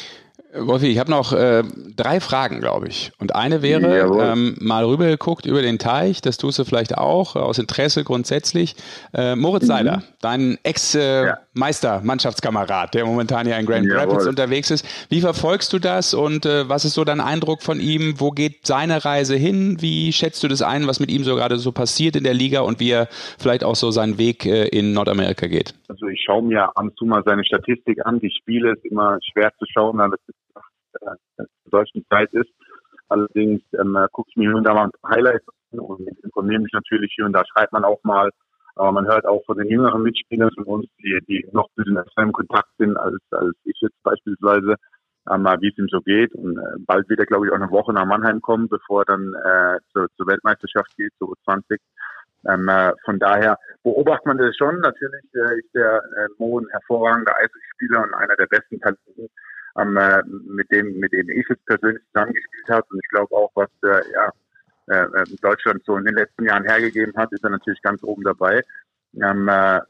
Wolfi, ich habe noch äh, drei Fragen, glaube ich. Und eine wäre, ähm, mal rübergeguckt über den Teich, das tust du vielleicht auch, aus Interesse grundsätzlich. Äh, Moritz mhm. Seider, dein Ex- äh, ja der momentan ja in Grand Jawohl. Rapids unterwegs ist. Wie verfolgst du das und äh, was ist so dein Eindruck von ihm? Wo geht seine Reise hin? Wie schätzt du das ein, was mit ihm so gerade so passiert in der Liga und wie er vielleicht auch so seinen Weg äh, in Nordamerika geht? Also ich schaue mir ab und zu mal seine Statistik an. Die Spiele ist immer schwer zu schauen, weil es äh, solchen Zeit ist. Allerdings ähm, gucke ich mir hier und da mal Highlights an und informiere mich natürlich hier und da schreibt man auch mal. Aber man hört auch von den jüngeren Mitspielern von uns, die, die noch ein bisschen öfter im Kontakt sind als, als ich jetzt beispielsweise, ähm, wie es ihm so geht. Und äh, bald wird er, glaube ich, auch eine Woche nach Mannheim kommen, bevor er dann äh, zur, zur Weltmeisterschaft geht, zur U20. Ähm, äh, von daher beobachtet man das schon. Natürlich äh, ist der äh, Mo ein hervorragender Eishockeyspieler und einer der besten Talenten ähm, äh, mit dem mit dem ich jetzt persönlich zusammengespielt habe. Und ich glaube auch, was äh, ja, äh, äh, Deutschland so in den letzten Jahren hergegeben hat, ist er natürlich ganz oben dabei. Ähm, äh,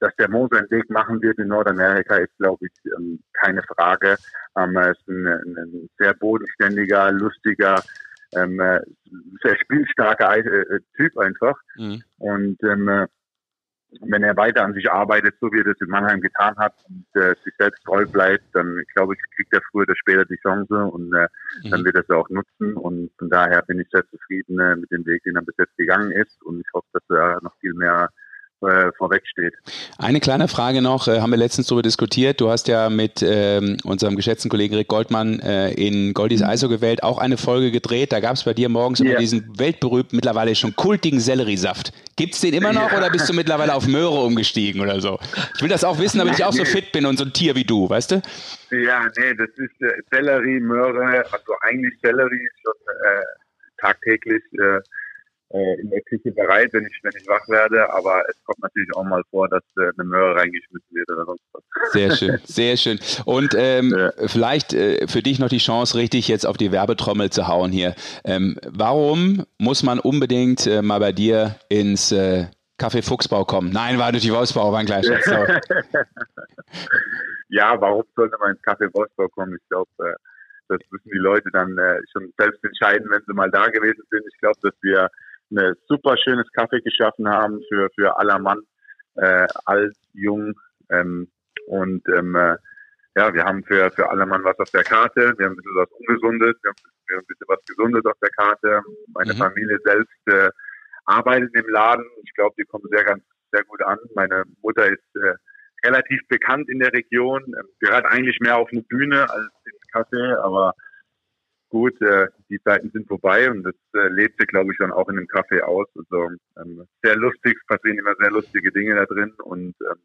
dass der Mo seinen Weg machen wird in Nordamerika, ist, glaube ich, ähm, keine Frage. Ähm, er ist ein, ein sehr bodenständiger, lustiger, ähm, äh, sehr spielstarker äh, Typ einfach. Mhm. Und ähm, wenn er weiter an sich arbeitet, so wie er das in Mannheim getan hat und äh, sich selbst treu bleibt, dann glaube ich, kriegt er früher oder später die Chance und äh, mhm. dann wird er sie auch nutzen. Und von daher bin ich sehr zufrieden äh, mit dem Weg, den er bis jetzt gegangen ist. Und ich hoffe, dass er noch viel mehr äh, vorweg steht. Eine kleine Frage noch, äh, haben wir letztens darüber diskutiert. Du hast ja mit ähm, unserem geschätzten Kollegen Rick Goldmann äh, in Goldies mhm. ISO gewählt auch eine Folge gedreht. Da gab es bei dir morgens yeah. immer diesen weltberühmten, mittlerweile schon kultigen Selleriesaft. Gibt es den immer noch ja. oder bist du mittlerweile auf Möhre umgestiegen oder so? Ich will das auch wissen, damit ich auch so fit bin und so ein Tier wie du, weißt du? Ja, nee, das ist äh, Sellerie, Möhre, also eigentlich Sellerie schon äh, tagtäglich äh, in der Küche bereit, wenn ich, wenn ich wach werde. Aber es kommt natürlich auch mal vor, dass äh, eine Möhre reingeschmissen wird oder sonst was. Sehr schön, sehr schön. Und ähm, ja. vielleicht äh, für dich noch die Chance, richtig jetzt auf die Werbetrommel zu hauen hier. Ähm, warum muss man unbedingt äh, mal bei dir ins äh, Café Fuchsbau kommen? Nein, war natürlich Wolfsbau, war ein kleiner Scherz. ja, warum sollte man ins Café Wolfsbau kommen? Ich glaube, äh, das müssen die Leute dann äh, schon selbst entscheiden, wenn sie mal da gewesen sind. Ich glaube, dass wir ein super schönes Kaffee geschaffen haben für, für aller Mann, äh, alt, jung. Ähm, und ähm, äh, ja, wir haben für, für alle Mann was auf der Karte. Wir haben ein bisschen was Ungesundes, wir haben, wir haben ein bisschen was Gesundes auf der Karte. Meine mhm. Familie selbst äh, arbeitet im Laden. Ich glaube, die kommen sehr ganz sehr gut an. Meine Mutter ist äh, relativ bekannt in der Region, ähm, gehört eigentlich mehr auf eine Bühne als ins Café, aber gut, äh, die Zeiten sind vorbei und das äh, lebt sich, glaube ich, dann auch in dem Kaffee aus. Also ähm, sehr lustig, passieren immer sehr lustige Dinge da drin und ähm,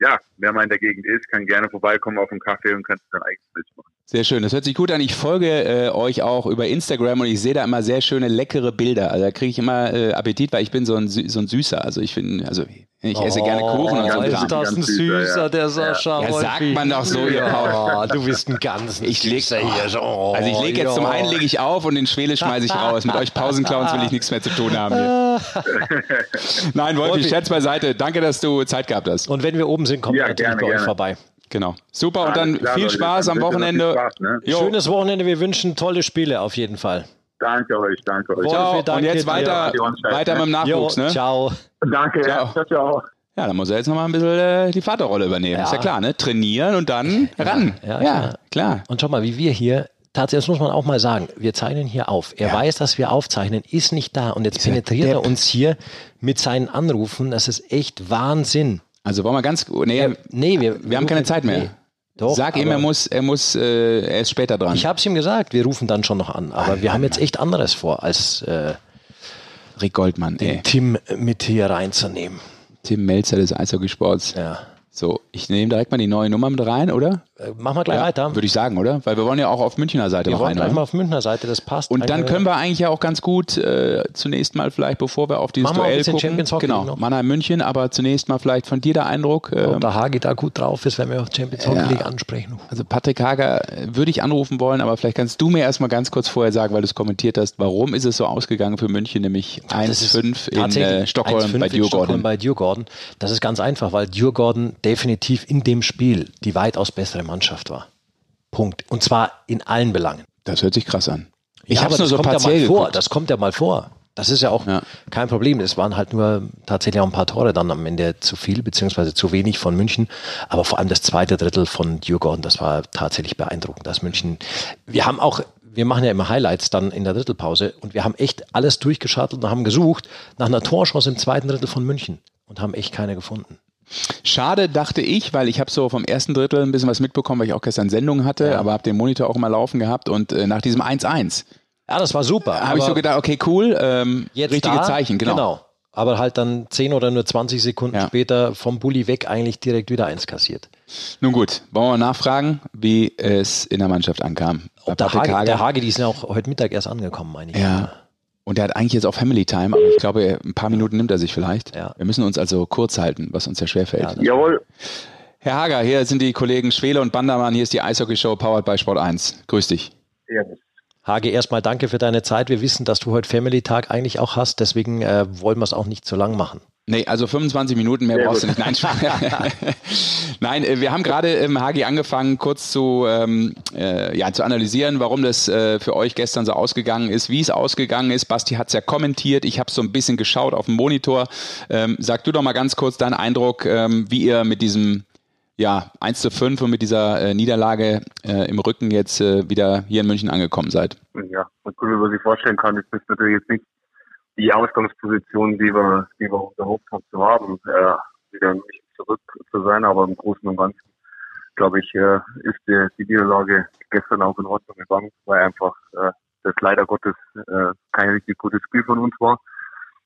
ja, wer mal in der Gegend ist, kann gerne vorbeikommen auf den Kaffee und kann dann eigentlich Bild machen. Sehr schön, das hört sich gut an. Ich folge äh, euch auch über Instagram und ich sehe da immer sehr schöne, leckere Bilder. Also da kriege ich immer äh, Appetit, weil ich bin so ein, so ein Süßer. Also ich bin, also ich esse oh, gerne Kuchen und so. Ist das ein Süßer, ja. der Sascha? Ja, sagt man doch so, ihr Paul. du bist ein ganz ich leg, hier. Oh, also ich lege jetzt ja. zum einen lege ich auf und den Schwele schmeiße ich raus. Mit euch Pausenclowns will ich nichts mehr zu tun haben. Nein, Wolfi, Scherz beiseite. Danke, dass du Zeit gehabt hast. Und wenn wir oben sind, kommen wir natürlich gerne, bei gerne. euch vorbei. Genau. Super und dann klar, viel Spaß am Wochenende. Spaß, ne? Schönes Wochenende. Wir wünschen tolle Spiele auf jeden Fall. Danke euch, danke euch. Ciao. Danke und jetzt weiter, weiter mit dem Nachwuchs. Jo, ne? Ciao. Danke. Ciao. ciao, ciao. Ja, dann muss er jetzt nochmal ein bisschen äh, die Vaterrolle übernehmen. Ja. Ist ja klar, ne? Trainieren und dann ran. Ja, ja, klar. Und schau mal, wie wir hier tatsächlich, das muss man auch mal sagen, wir zeichnen hier auf. Er ja. weiß, dass wir aufzeichnen, ist nicht da und jetzt ist penetriert er uns hier mit seinen Anrufen. Das ist echt Wahnsinn. Also wollen wir ganz, nee, ja, nee wir, wir haben keine Zeit mehr. Nee. Doch, Sag ihm, er muss, er muss, äh, er ist später dran. Ich habe es ihm gesagt, wir rufen dann schon noch an. Aber wir haben jetzt echt anderes vor, als äh, Rick Goldmann, den ey. Tim mit hier reinzunehmen. Tim Melzer des Eishockeysports. Ja. So, ich nehme direkt mal die neue Nummer mit rein, oder? Äh, machen wir gleich ja, weiter. Würde ich sagen, oder? Weil wir wollen ja auch auf Münchner Seite wir noch rein. Wir wollen gleich mal auf Münchner Seite, das passt. Und dann können wir eigentlich ja auch ganz gut äh, zunächst mal vielleicht, bevor wir auf dieses machen Duell gucken. Champions Hockey genau, Mannheim München, aber zunächst mal vielleicht von dir der Eindruck. Äh, Ob der Hagi da gut drauf ist, wenn wir auf Champions Hockey ja. League ansprechen. Also Patrick Hager äh, würde ich anrufen wollen, aber vielleicht kannst du mir erstmal ganz kurz vorher sagen, weil du es kommentiert hast, warum ist es so ausgegangen für München, nämlich 1-5 in äh, Stockholm bei Djurgården. bei Djurgården. Das ist ganz einfach, weil Djurgården definitiv in dem Spiel die weitaus bessere Mannschaft war. Punkt. Und zwar in allen Belangen. Das hört sich krass an. Ich ja, habe es nur so partiell ja vor. Das kommt ja mal vor. Das ist ja auch ja. kein Problem. Es waren halt nur tatsächlich auch ein paar Tore dann am Ende zu viel, beziehungsweise zu wenig von München. Aber vor allem das zweite Drittel von Djurgården, das war tatsächlich beeindruckend. Das München, wir haben auch, wir machen ja immer Highlights dann in der Drittelpause und wir haben echt alles durchgeschattelt und haben gesucht nach einer Torchance im zweiten Drittel von München und haben echt keine gefunden. Schade, dachte ich, weil ich habe so vom ersten Drittel ein bisschen was mitbekommen, weil ich auch gestern Sendungen hatte, ja. aber habe den Monitor auch immer laufen gehabt und äh, nach diesem 1-1 ja, das war super. Habe ich so gedacht, okay, cool, ähm, richtige da, Zeichen, genau. genau. Aber halt dann 10 oder nur 20 Sekunden ja. später vom Bulli weg eigentlich direkt wieder eins kassiert. Nun gut, wollen wir nachfragen, wie es in der Mannschaft ankam. Ob der, Hage, der Hage, die ist ja auch heute Mittag erst angekommen, meine ich. Ja. Und der hat eigentlich jetzt auch Family Time, aber ich glaube, ein paar Minuten nimmt er sich vielleicht. Ja. Wir müssen uns also kurz halten, was uns ja schwerfällt. Ja, Jawohl. Herr Hager, hier sind die Kollegen Schwele und Bandermann. Hier ist die Eishockey Show powered by Sport 1. Grüß dich. Ja, Hage, erstmal danke für deine Zeit. Wir wissen, dass du heute Family Tag eigentlich auch hast, deswegen äh, wollen wir es auch nicht zu lang machen. Nee, also 25 Minuten mehr Sehr brauchst gut. du nicht. Nein, Nein äh, wir haben gerade im Hagi angefangen, kurz zu, ähm, äh, ja, zu analysieren, warum das äh, für euch gestern so ausgegangen ist, wie es ausgegangen ist. Basti hat es ja kommentiert. Ich habe so ein bisschen geschaut auf dem Monitor. Ähm, sag du doch mal ganz kurz deinen Eindruck, ähm, wie ihr mit diesem ja, 1 zu 5 und mit dieser äh, Niederlage äh, im Rücken jetzt äh, wieder hier in München angekommen seid. Ja, wie man sich vorstellen kann, ist das natürlich jetzt nicht die Ausgangsposition, die wir, die wir uns erhofft haben zu haben, äh, wieder München zurück zu sein, aber im Großen und Ganzen, glaube ich, äh, ist die, die Niederlage gestern auch in Ordnung gegangen, weil einfach äh, das leider Gottes äh, kein richtig gutes Spiel von uns war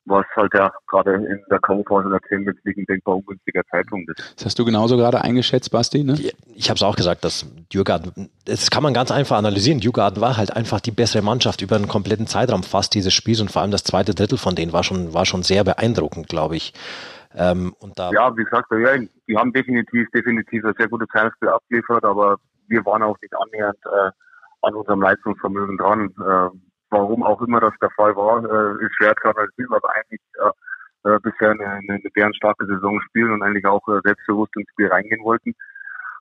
was halt ja gerade in der Kaufphase der Champions League ein denkbar ungünstiger Zeitpunkt ist. Das hast du genauso gerade eingeschätzt, Basti, ne? Ich habe es auch gesagt, dass Djurgården, das kann man ganz einfach analysieren. Djurgården war halt einfach die bessere Mannschaft über einen kompletten Zeitraum fast dieses Spiels und vor allem das zweite Drittel von denen war schon, war schon sehr beeindruckend, glaube ich. Ähm, und da ja, wie gesagt, ja, die haben definitiv, definitiv ein sehr gutes Zeitspiel abgeliefert, aber wir waren auch nicht annähernd äh, an unserem Leistungsvermögen dran. Äh, warum auch immer das der Fall war, äh, ist schwer zu analysieren, aber eigentlich äh, äh, bisher eine, eine, bärenstarke Saison spielen und eigentlich auch äh, selbstbewusst ins Spiel reingehen wollten.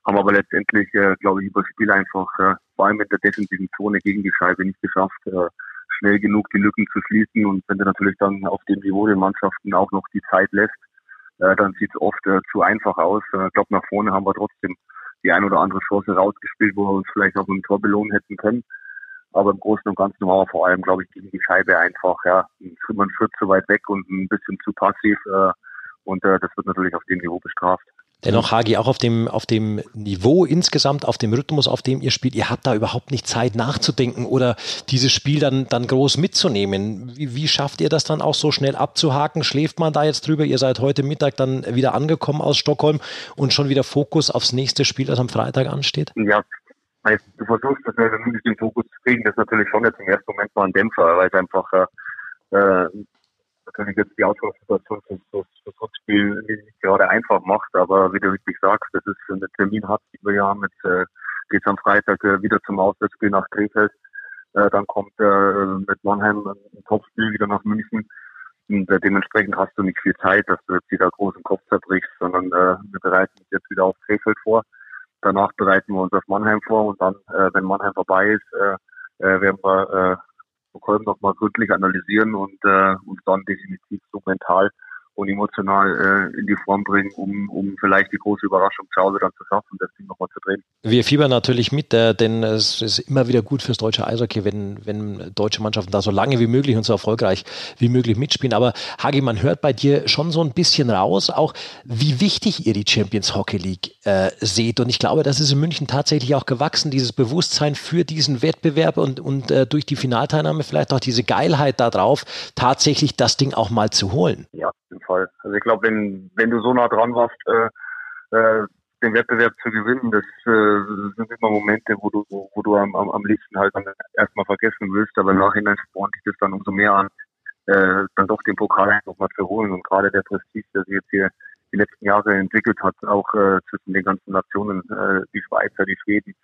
Haben aber letztendlich, äh, glaube ich, über das Spiel einfach äh, vor allem in der defensiven Zone gegen die Scheibe nicht geschafft, äh, schnell genug die Lücken zu schließen. Und wenn du natürlich dann auf dem Niveau den Mannschaften auch noch die Zeit lässt, äh, dann sieht es oft äh, zu einfach aus. Äh, ich glaube, nach vorne haben wir trotzdem die ein oder andere Chance rausgespielt, wo wir uns vielleicht auch mit einem Tor belohnen hätten können. Aber im Großen und Ganzen war er vor allem, glaube ich, gegen die Scheibe einfach ja, ein Schritt zu weit weg und ein bisschen zu passiv. Äh, und äh, das wird natürlich auf dem Niveau bestraft. Dennoch, Hagi, auch auf dem, auf dem Niveau insgesamt, auf dem Rhythmus, auf dem ihr spielt, ihr habt da überhaupt nicht Zeit nachzudenken oder dieses Spiel dann, dann groß mitzunehmen. Wie, wie schafft ihr das dann auch so schnell abzuhaken? Schläft man da jetzt drüber? Ihr seid heute Mittag dann wieder angekommen aus Stockholm und schon wieder Fokus aufs nächste Spiel, das am Freitag ansteht? Ja, heißt, du versuchst das zumindest den Fokus zu kriegen, das ist natürlich schon jetzt im ersten Moment mal ein Dämpfer, weil es einfach äh, äh natürlich jetzt die Ausgangssituation für, für, für das Spiel nicht gerade einfach macht, aber wie du richtig sagst, das ist ein Termin hat, die wir haben, jetzt äh, geht am Freitag äh, wieder zum Auswärtsspiel nach Krefeld, äh, dann kommt äh, mit Mannheim ein Topspiel wieder nach München und äh, dementsprechend hast du nicht viel Zeit, dass du jetzt wieder großen Kopf zerbrichst, sondern äh, wir bereiten uns jetzt wieder auf Krefeld vor Danach bereiten wir uns auf Mannheim vor und dann, äh, wenn Mannheim vorbei ist, äh, äh, werden wir äh, Stockholm nochmal gründlich analysieren und äh, uns dann definitiv so mental und emotional äh, in die Form bringen, um, um vielleicht die große Überraschung zu Hause dann zu schaffen, das Ding nochmal zu drehen. Wir fiebern natürlich mit, äh, denn es ist immer wieder gut fürs deutsche Eishockey, wenn, wenn deutsche Mannschaften da so lange wie möglich und so erfolgreich wie möglich mitspielen. Aber Hagi, man hört bei dir schon so ein bisschen raus, auch wie wichtig ihr die Champions Hockey League äh, seht. Und ich glaube, das ist in München tatsächlich auch gewachsen, dieses Bewusstsein für diesen Wettbewerb und, und äh, durch die Finalteilnahme vielleicht auch diese Geilheit darauf, tatsächlich das Ding auch mal zu holen. Ja, Fall. Also ich glaube, wenn, wenn du so nah dran warst, äh, äh, den Wettbewerb zu gewinnen, das äh, sind immer Momente, wo du, wo du am, am, am liebsten halt dann erstmal vergessen willst, aber im Nachhinein spornt dich das dann umso mehr an, äh, dann doch den Pokal nochmal zu holen. Und gerade der Prestige, der sich jetzt hier die letzten Jahre entwickelt hat, auch äh, zwischen den ganzen Nationen, äh, die Schweizer, die Schweden,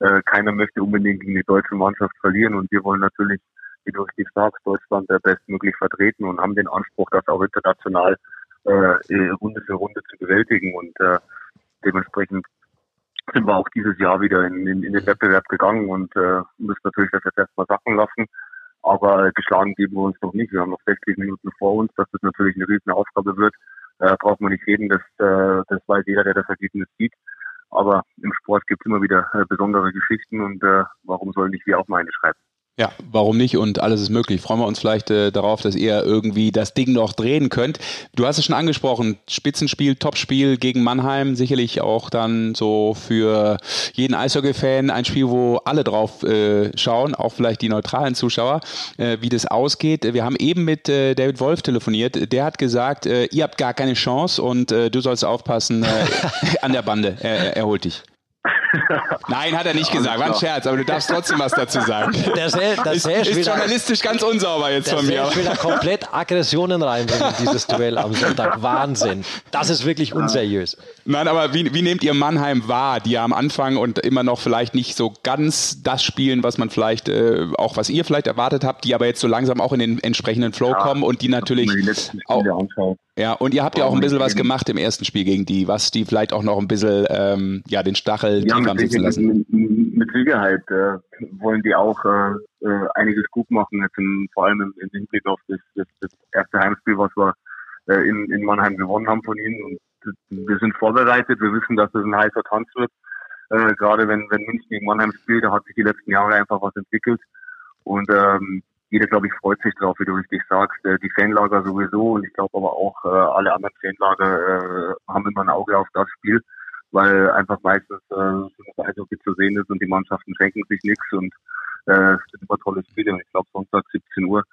äh, keiner möchte unbedingt gegen die deutsche Mannschaft verlieren und wir wollen natürlich wie du richtig sagst, Deutschland bestmöglich vertreten und haben den Anspruch, das auch international äh, Runde für Runde zu bewältigen. Und äh, dementsprechend sind wir auch dieses Jahr wieder in, in, in den Wettbewerb gegangen und äh, müssen natürlich das jetzt erstmal sacken lassen. Aber geschlagen geben wir uns noch nicht. Wir haben noch 60 Minuten vor uns, dass das natürlich eine riesen Aufgabe wird. Äh, braucht man nicht reden, das, äh, das weiß jeder, der das Ergebnis sieht. Aber im Sport gibt es immer wieder äh, besondere Geschichten und äh, warum sollen nicht wir auch mal eine schreiben? Ja, warum nicht? Und alles ist möglich. Freuen wir uns vielleicht äh, darauf, dass ihr irgendwie das Ding noch drehen könnt. Du hast es schon angesprochen, Spitzenspiel, Topspiel gegen Mannheim, sicherlich auch dann so für jeden Eishockey-Fan ein Spiel, wo alle drauf äh, schauen, auch vielleicht die neutralen Zuschauer, äh, wie das ausgeht. Wir haben eben mit äh, David Wolf telefoniert. Der hat gesagt, äh, ihr habt gar keine Chance und äh, du sollst aufpassen an der Bande. Er, er holt dich. Nein, hat er nicht gesagt. War ein Scherz, aber du darfst trotzdem was dazu sagen. Der Sel, der ist, ist wieder, journalistisch ganz unsauber jetzt von mir. Ich will da komplett Aggressionen reinbringen, dieses Duell am Sonntag. Wahnsinn. Das ist wirklich unseriös. Nein, aber wie, wie nehmt ihr Mannheim wahr, die ja am Anfang und immer noch vielleicht nicht so ganz das spielen, was man vielleicht, äh, auch was ihr vielleicht erwartet habt, die aber jetzt so langsam auch in den entsprechenden Flow ja, kommen und die natürlich auch, ja, und ihr habt ja auch ein bisschen was gemacht im ersten Spiel gegen die, was die vielleicht auch noch ein bisschen ähm, ja, den Stachel ja, haben sitzen lassen. Mit, mit Sicherheit äh, wollen die auch äh, äh, einiges gut machen, jetzt in, vor allem im, im Hinblick auf das, das, das erste Heimspiel, was wir äh, in, in Mannheim gewonnen haben von ihnen. Und wir sind vorbereitet, wir wissen, dass das ein heißer Tanz wird. Äh, gerade wenn, wenn München gegen Mannheim spielt, da hat sich die letzten Jahre einfach was entwickelt. Und ähm, jeder, glaube ich, freut sich drauf, wie du richtig sagst. Äh, die Fanlager sowieso und ich glaube aber auch äh, alle anderen Fanlager äh, haben immer ein Auge auf das Spiel, weil einfach meistens äh, das Eishockey zu sehen ist und die Mannschaften schenken sich nichts und äh, es sind immer tolle Spiele. Und ich glaube, Sonntag 17 Uhr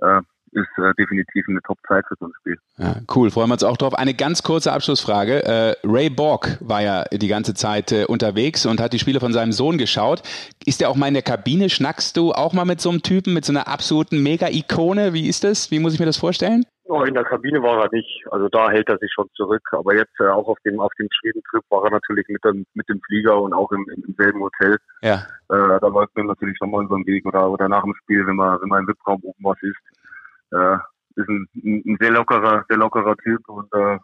äh, ist äh, definitiv eine Top-Zeit für so ein Spiel. Ja, cool, freuen wir uns auch drauf. Eine ganz kurze Abschlussfrage. Äh, Ray Borg war ja die ganze Zeit äh, unterwegs und hat die Spiele von seinem Sohn geschaut. Ist der auch mal in der Kabine? Schnackst du auch mal mit so einem Typen, mit so einer absoluten Mega-Ikone? Wie ist das? Wie muss ich mir das vorstellen? Oh, in der Kabine war er nicht. Also da hält er sich schon zurück. Aber jetzt äh, auch auf dem auf dem Schwedentrip war er natürlich mit dem mit dem Flieger und auch im, im selben Hotel. Ja. Äh, da läuft man natürlich schon mal über den Weg oder oder nach dem Spiel, wenn man wenn man im VIP-Raum oben was ist äh, ist ein, ein sehr lockerer, sehr lockerer Typ und äh,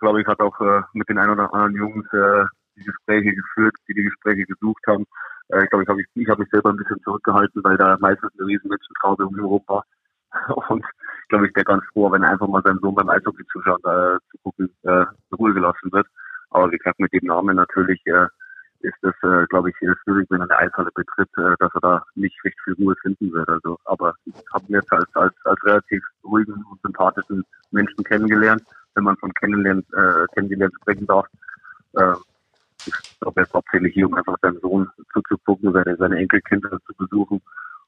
glaube ich hat auch äh, mit den ein oder anderen Jungs äh, die Gespräche geführt, die die Gespräche gesucht haben. Äh, ich glaube, ich habe ich, ich hab mich selber ein bisschen zurückgehalten, weil da meistens eine riesen Menschentraube um ihn war. Und glaube ich, der ganz froh, wenn einfach mal seinem Sohn beim Eishockey zuschauen, äh, zu gucken, äh, Ruhe gelassen wird. Aber wie gesagt, mit dem Namen natürlich äh, ist das, äh, glaube ich, schwierig, wenn er eine Eishalle betritt, äh, dass er da nicht recht viel Ruhe finden wird. Also, aber ich habe ihn jetzt als, als, als relativ ruhigen und sympathischen Menschen kennengelernt, wenn man von kennenlernen, äh, kennengelernt sprechen darf. Äh, ich glaube, er ist hauptsächlich hier, um einfach seinem Sohn zuzugucken, seine, seine Enkelkinder zu besuchen.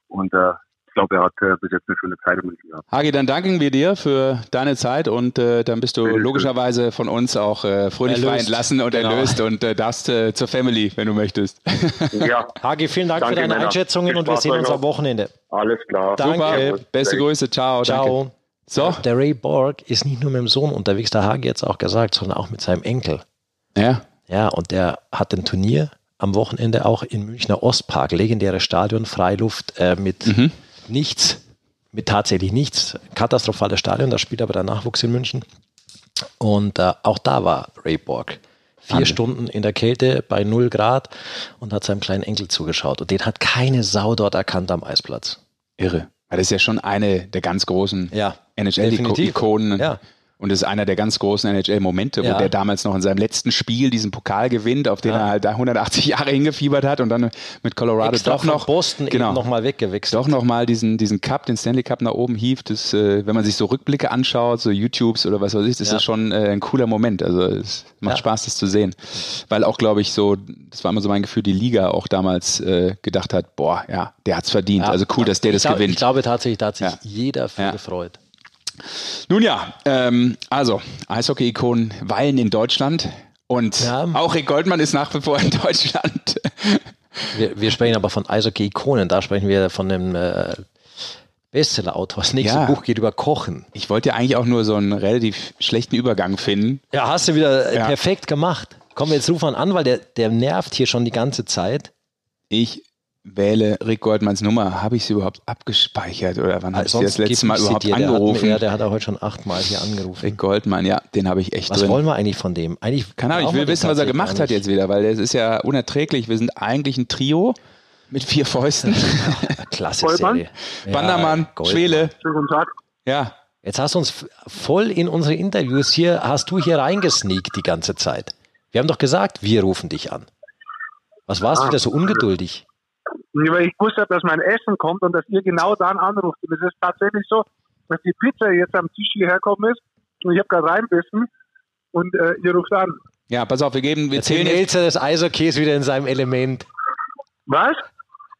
Und äh, ich glaube, er hat äh, bis jetzt eine schöne Zeit in München gehabt. Hagi, dann danken wir dir für deine Zeit und äh, dann bist du Bitte logischerweise von uns auch äh, fröhlich frei entlassen und genau. erlöst und äh, darfst äh, zur Family, wenn du möchtest. ja. Hagi, vielen Dank Danke, für deine Männer. Einschätzungen und wir sehen uns am Wochenende. Alles klar. Danke. Super. Beste Grüße. Ciao. Ciao. Danke. So. Der Ray Borg ist nicht nur mit dem Sohn unterwegs, der Hagi jetzt auch gesagt, sondern auch mit seinem Enkel. Ja. Ja, und der hat ein Turnier am Wochenende auch im Münchner Ostpark, legendäres Stadion, Freiluft äh, mit mhm nichts, mit tatsächlich nichts. Katastrophales Stadion, da spielt aber der Nachwuchs in München. Und äh, auch da war Ray Borg. Vier Wahnsinn. Stunden in der Kälte bei 0 Grad und hat seinem kleinen Enkel zugeschaut. Und den hat keine Sau dort erkannt am Eisplatz. Irre. Weil das ist ja schon eine der ganz großen ja, NHL-Ikonen. Ja. Und das ist einer der ganz großen NHL-Momente, Ja. wo der damals noch in seinem letzten Spiel diesen Pokal gewinnt, auf den Ja. er halt da 180 Jahre hingefiebert hat und dann mit Colorado Extra doch noch Boston genau, eben nochmal weggewechselt. doch nochmal diesen, diesen Cup, den Stanley Cup nach oben hieft. Das, äh, wenn man sich so Rückblicke anschaut, so YouTubes oder was weiß ich, das Ja. ist schon äh, ein cooler Moment. Also es macht. Spaß, das zu sehen. Weil auch, glaube ich, so, das war immer so mein Gefühl, die Liga auch damals äh, gedacht hat, boah, ja, der hat's verdient. Also cool, dass der ich das glaub, gewinnt. Ich glaube tatsächlich, da hat sich jeder für gefreut. Nun ja, ähm, also Eishockey-Ikonen weilen in Deutschland und Ja. auch Rick Goldmann ist nach wie vor in Deutschland. Wir, wir sprechen aber von Eishockey-Ikonen, da sprechen wir von dem äh, Bestseller-Autor. Das nächste Ja. Buch geht über Kochen. Ich wollte ja eigentlich auch nur so einen relativ schlechten Übergang finden. Ja, hast du wieder äh, Ja. perfekt gemacht. Komm, jetzt ruf mal an, weil der, der nervt hier schon die ganze Zeit. Ich wähle Rick Goldmanns Nummer. Habe ich sie überhaupt abgespeichert oder wann habe ich sie das letzte Mal überhaupt dir. Der hat, angerufen? mir- ja, der hat auch heute schon achtmal hier angerufen. Rick Goldmann, ja, den habe ich echt Was drin. wollen wir eigentlich von dem? Eigentlich Keine Ahnung, ich will wissen, was er gemacht hat jetzt wieder, weil es ist ja unerträglich. Wir sind eigentlich ein Trio. Mit vier Fäusten. Klasse Goldmann? Serie. Ja, Bandermann, Goldmann. Schwele. Schönen guten Tag. Ja. Jetzt hast du uns voll in unsere Interviews hier, hast du hier reingesneakt die ganze Zeit. Wir haben doch gesagt, wir rufen dich an. Was warst du Ah. wieder so ungeduldig? Weil ich wusste, dass mein Essen kommt und dass ihr genau dann anruft. Und es ist tatsächlich so, dass die Pizza jetzt am Tisch hierher gekommen ist und ich habe gerade reinbissen und äh, ihr ruft an. Ja, pass auf, wir geben, wir Jetzt zählen jetzt, Elzer des Eishockeys wieder in seinem Element. Was?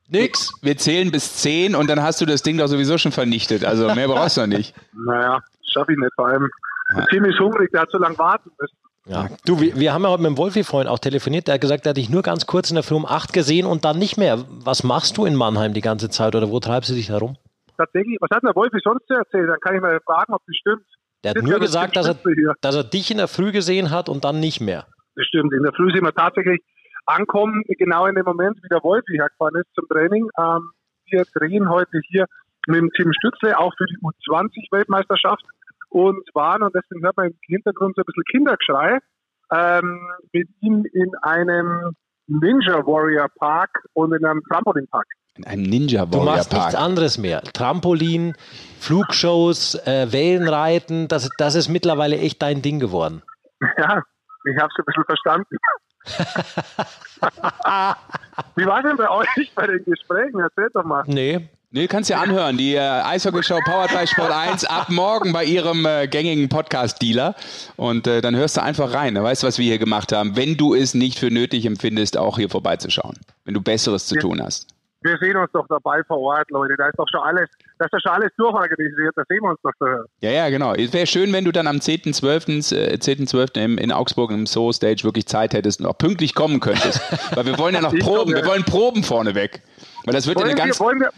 Nix. wir zählen bis zehn und dann hast du das Ding doch sowieso schon vernichtet. Also mehr brauchst du noch nicht. Naja, schaffe ich nicht vor allem. Der Tim ist hungrig, der hat so lange warten müssen. Ja. Du, wir, wir haben ja heute mit dem Wolfi vorhin auch telefoniert. Der hat gesagt, er hat dich nur ganz kurz in der Früh um 8 gesehen und dann nicht mehr. Was machst du in Mannheim die ganze Zeit oder wo treibst du dich herum? Tatsächlich, was hat der Wolfi sonst zu erzählen? Dann kann ich mal fragen, ob das stimmt. Der hat Stimmt, nur das gesagt, dass er, dass er dich in der Früh gesehen hat und dann nicht mehr. Das stimmt. In der Früh sind wir tatsächlich ankommen, genau in dem Moment, wie der Wolfi hergefahren ist zum Training. Ähm, wir drehen heute hier mit dem Tim Stützle auch für die U20-Weltmeisterschaft und waren, und deswegen hört man im Hintergrund so ein bisschen Kindergeschrei, ähm, mit ihm in einem Ninja Warrior Park und in einem Trampolin Park. In einem Ninja Du Warrior machst nichts Park. anderes mehr. Trampolin, Flugshows, äh, Wellenreiten, das, das ist mittlerweile echt dein Ding geworden. Ja, ich habe es ein bisschen verstanden. Wie war denn bei euch bei den Gesprächen? Erzählt doch mal. Nee. Nee, du kannst ja anhören. Die äh, Eishockey-Show Powered by Sport 1 ab morgen bei ihrem äh, gängigen Podcast-Dealer. Und äh, dann hörst du einfach rein. Da weißt du, was wir hier gemacht haben. Wenn du es nicht für nötig empfindest, auch hier vorbeizuschauen. Wenn du Besseres zu Ja. tun hast. Wir sehen uns doch dabei vor Ort, Leute. Da ist doch schon alles, da ist doch schon alles durchorganisiert. Da sehen wir uns doch. Da. Ja, ja, genau. Es wäre schön, wenn du dann am 10.12. Äh, 10.12. im- in Augsburg im Soul Stage wirklich Zeit hättest und auch pünktlich kommen könntest. Weil wir wollen ja noch Ich proben. Wir ja. wollen Proben vorneweg. Weil das wird ja Wollen eine wir, ganz wollen wir,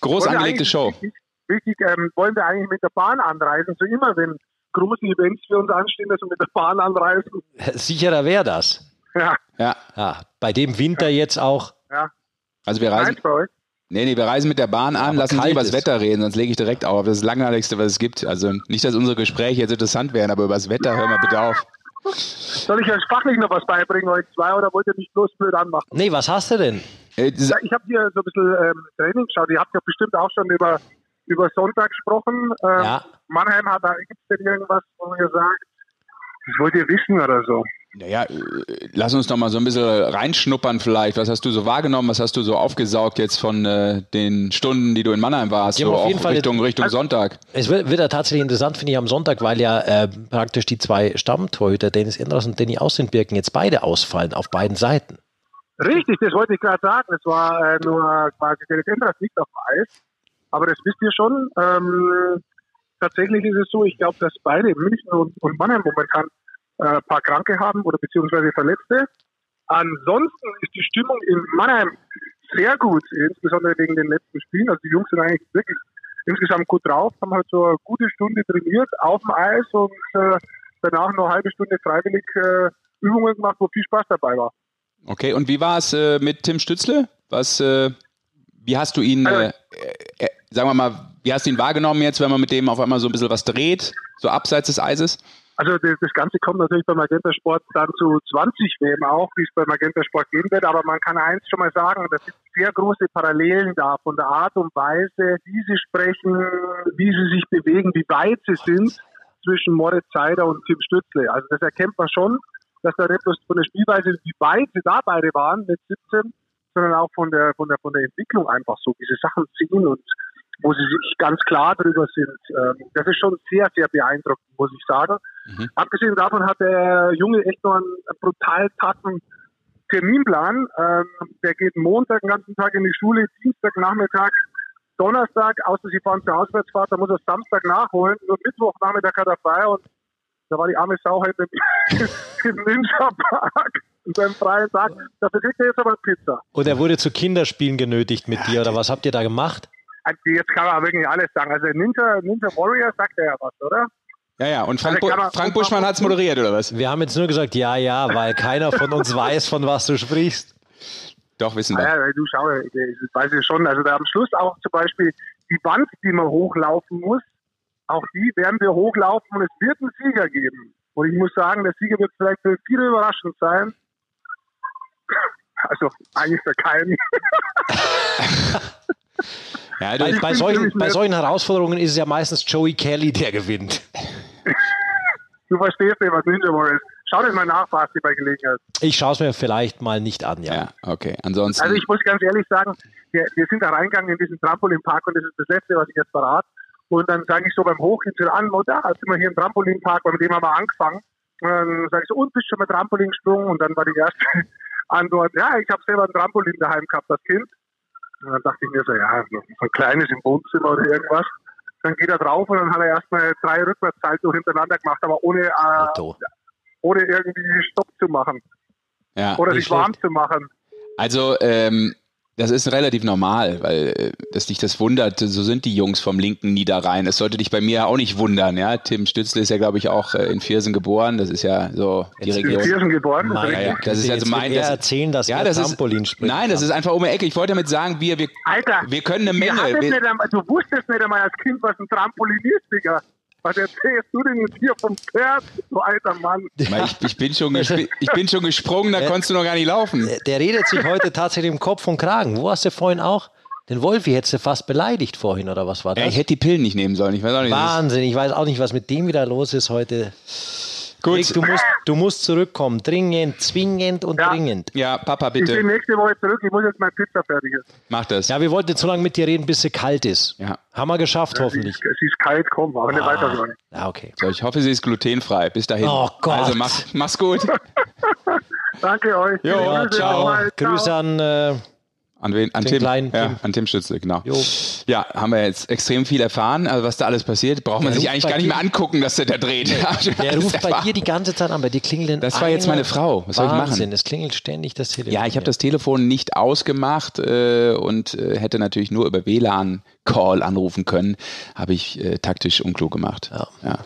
groß wollen angelegte Show. Wichtig, wichtig ähm, wollen wir eigentlich mit der Bahn anreisen. So immer, wenn große Events für uns anstehen, dass wir mit der Bahn anreisen. Sicherer wäre das. Ja, Ja, Ja, bei dem Winter jetzt auch. ja. also wir reisen, euch. nee, nee, wir reisen mit der Bahn an, Aber lassen uns kalt über das. Wetter reden, sonst lege ich direkt auf. Das ist das Langweiligste, was es gibt. Also nicht, dass unsere Gespräche jetzt interessant wären, aber über das Wetter hören wir bitte auf. Soll ich euch fachlich noch was beibringen, euch zwei, oder wollt ihr mich bloß blöd anmachen? Nee, was hast du denn? Äh, Ja, ich habe hier so ein bisschen ähm, Training geschaut. Ihr habt ja bestimmt auch schon über, über Sonntag gesprochen. Ähm, Ja. Mannheim hat da, gibt es denn irgendwas, wo ihr sagt, das wollt ihr wissen oder so? Naja, äh, lass uns doch mal so ein bisschen reinschnuppern vielleicht. Was hast du so wahrgenommen? Was hast du so aufgesaugt jetzt von äh, den Stunden, die du in Mannheim warst? Ja, so auf auch jeden Fall Richtung, Richtung Sonntag. Es wird, wird ja tatsächlich interessant, finde ich, am Sonntag, weil ja äh, praktisch die zwei Stammtorhüter, Dennis Enders und Danny Außenbirken, jetzt beide ausfallen auf beiden Seiten. Richtig, das wollte ich gerade sagen. Es war äh, nur quasi der Endras liegt auf dem Eis. Aber das wisst ihr schon. Ähm, tatsächlich ist es so, ich glaube, dass beide München und, und Mannheim momentan äh, ein paar Kranke haben oder beziehungsweise Verletzte. Ansonsten ist die Stimmung in Mannheim sehr gut, insbesondere wegen den letzten Spielen. Also die Jungs sind eigentlich wirklich insgesamt gut drauf, haben halt so eine gute Stunde trainiert auf dem Eis und äh, danach noch eine halbe Stunde freiwillig äh, Übungen gemacht, wo viel Spaß dabei war. Okay, und wie war es äh, mit Tim Stützle? Was, äh, wie hast du ihn, äh, äh, äh, sagen wir mal, wie hast du ihn wahrgenommen jetzt, wenn man mit dem auf einmal so ein bisschen was dreht, so abseits des Eises? Also das, Ganze kommt natürlich beim Magenta Sport dann zu 20 WM auch, wie es beim Magenta Sport gehen wird. Aber man kann eins schon mal sagen, das sind sehr große Parallelen da von der Art und Weise, wie sie sprechen, wie sie sich bewegen, wie weit sie sind zwischen Moritz Seider und Tim Stützle. Also das erkennt man schon, dass da nicht bloß von der Spielweise, wie weit sie da beide waren mit 17, sondern auch von der, von der, von der Entwicklung einfach so, wie sie Sachen ziehen und wo sie sich ganz klar drüber sind. Ähm, Das ist schon sehr, sehr beeindruckend, muss ich sagen. Mhm. Abgesehen davon hat der Junge echt noch einen brutal taffen Terminplan. Ähm, der geht Montag den ganzen Tag in die Schule, Dienstag Nachmittag, Donnerstag, außer sie fahren zur Auswärtsfahrt, da muss er Samstag nachholen. Nur Mittwoch Nachmittag hat er frei und da war die arme Sau halt im, im Ninja Park in seinem freien Tag. Dafür kriegt er jetzt aber Pizza. Und er wurde zu Kinderspielen genötigt mit dir, oder was habt ihr da gemacht? Also Jetzt kann man wirklich alles sagen. Also Ninja, Ninja Warrior sagt er ja was, oder? Ja, ja, und Frank, Also man- Frank Buschmann hat es moderiert, oder was? Wir haben jetzt nur gesagt, ja, ja, weil keiner von uns weiß, von was du sprichst. Doch, wissen wir. Ja, weil du schau, ich weiß ich schon. Also da am Schluss auch zum Beispiel die Wand, die man hochlaufen muss, auch die werden wir hochlaufen und es wird einen Sieger geben. Und ich muss sagen, der Sieger wird vielleicht für viele überraschend sein. Also eigentlich für keinen. ja, du, also bei, solchen, bei solchen Herausforderungen ist es ja meistens Joey Kelly, der gewinnt. du verstehst nicht, was Ninja Warrior ist. Schau dir mal nach, Basti, bei Gelegenheit. Ich schaue es mir vielleicht mal nicht an, ja. Ja, okay. Ansonsten. Also ich muss ganz ehrlich sagen, wir, wir sind da reingegangen in diesen Trampolinpark und das ist das Letzte, was ich jetzt verrate. Und dann sage ich so beim Hochgehen an, oh, da sind wir hier im Trampolinpark, mit dem haben wir angefangen. Und dann sage ich so, und bist schon mal Trampolin gesprungen? Und dann war die erste Antwort, ja, ich habe selber ein Trampolin daheim gehabt, das Kind. Und dann dachte ich mir so, ja, so ein kleines im Wohnzimmer oder irgendwas. Dann geht er drauf und dann hat er erstmal drei Rückwärtssalto hintereinander gemacht, aber ohne, äh, ohne irgendwie Stopp zu machen. Ja, oder sich warm zu machen. Also, ähm, das ist relativ normal, weil äh, dass dich das wundert, so sind die Jungs vom linken Niederrhein. Es sollte dich bei mir auch nicht wundern, ja. Tim Stützle ist ja, glaube ich, auch äh, in Viersen geboren. Das ist ja so die Jetzt Region. In Viersen geboren? Mein, ja, ja. Das ist ja so mein. Das, erzählen, dass ja, das Trampolin ist. Nein, das ist einfach um die Ecke. Ich wollte damit sagen, wir, wir, Alter, wir können eine Menge. Wir, nicht, du wusstest nicht einmal als Kind, was ein Trampolin ist, Digga. Was erzählst du denn jetzt hier vom Pferd, du alter Mann? Ich, ich, bin, schon ich bin schon gesprungen, da konntest du noch gar nicht laufen. Der, der redet sich heute tatsächlich im Kopf und Kragen. Wo hast du vorhin auch? Den Wolfi hättest du fast beleidigt vorhin, oder was war das? Ja, ich hätte die Pillen nicht nehmen sollen. Ich weiß auch nicht, Wahnsinn, ich weiß auch nicht, was mit dem wieder los ist heute. Gut. Rick, du, musst, du musst zurückkommen. Dringend, zwingend und ja. dringend. Ja, Papa, bitte. Ich bin nächste Woche zurück. Ich muss jetzt mein Pizza fertig ist. Mach das. Ja, wir wollten jetzt so lange mit dir reden, bis sie kalt ist. Ja. Haben wir geschafft, ja, hoffentlich. Sie ist, ist kalt, komm, aber ah. nicht weiter sagen. Ja, okay. So, ich hoffe, sie ist glutenfrei. Bis dahin. Oh Gott. Also, mach, mach's gut. Danke euch. Jo, ja, ciao. Grüße an... Äh, an wen? An Tim, kleinen ja, Tim. an Tim Stützle, genau. Jo. Ja, haben wir jetzt extrem viel erfahren. Also was da alles passiert, braucht man der sich eigentlich gar nicht mehr angucken, dass der da dreht. Nee, der ruft bei dir die ganze Zeit an, bei dir klingelt Das war jetzt meine Frau. Was Wahnsinn, soll ich machen? Es klingelt ständig das Telefon. Ja, ich habe das Telefon nicht ausgemacht äh, und äh, hätte natürlich nur über WLAN Call anrufen können. Habe ich äh, taktisch unklug gemacht. Ja. ja.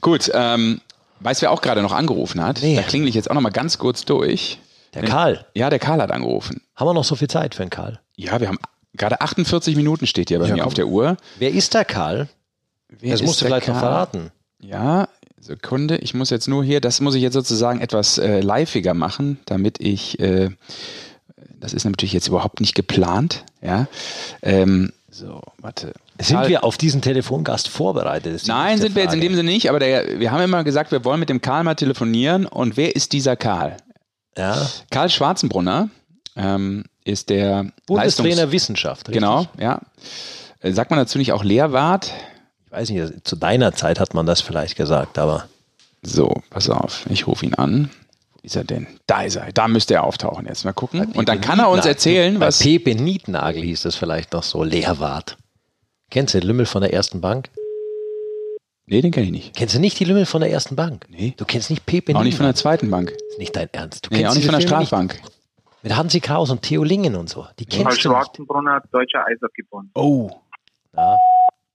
Gut, ähm, weißt wer auch gerade noch angerufen hat? Nee. Da klingel ich jetzt auch noch mal ganz kurz durch. Der Karl. Ja, der Karl hat angerufen. Haben wir noch so viel Zeit für den Karl? Ja, wir haben gerade 48 Minuten steht hier bei ja, mir auf der Uhr. Wer ist der Karl? Wer das musst du vielleicht Karl? noch verraten. Ja, Sekunde, ich muss jetzt nur hier, das muss ich jetzt sozusagen etwas äh, liveiger machen, damit ich, äh, das ist natürlich jetzt überhaupt nicht geplant, ja. Ähm, so, warte. Sind Karl, wir auf diesen Telefongast vorbereitet? Nein, sind wir jetzt in dem Sinne nicht, aber der, wir haben immer gesagt, wir wollen mit dem Karl mal telefonieren und wer ist dieser Karl? Ja. Karl Schwarzenbrunner ähm, ist der Bundestrainer Leistungs Wissenschaft. Richtig? Genau, ja. Äh, sagt man dazu nicht auch Lehrwart? Ich weiß nicht, zu deiner Zeit hat man das vielleicht gesagt, aber. So, pass auf, ich rufe ihn an. Wo ist er denn? Da ist er. Da müsste er auftauchen jetzt. Mal gucken. Und dann kann er uns erzählen, Bei was. Pepe Nietnagel hieß das vielleicht noch so, Lehrwart. Kennst du den Lümmel von der ersten Bank? Nee, den kenne ich nicht. Kennst du nicht die Lümmel von der ersten Bank? Nee. Du kennst nicht Pepe Auch nicht von der zweiten Bank. Das ist nicht dein Ernst. Du nee, auch nicht von der Strafbank. Mit Hansi Kraus und Theo Lingen und so. Die kennst du Schwarzenbrunner, deutscher Eishockey-Bund. Oh. Ja.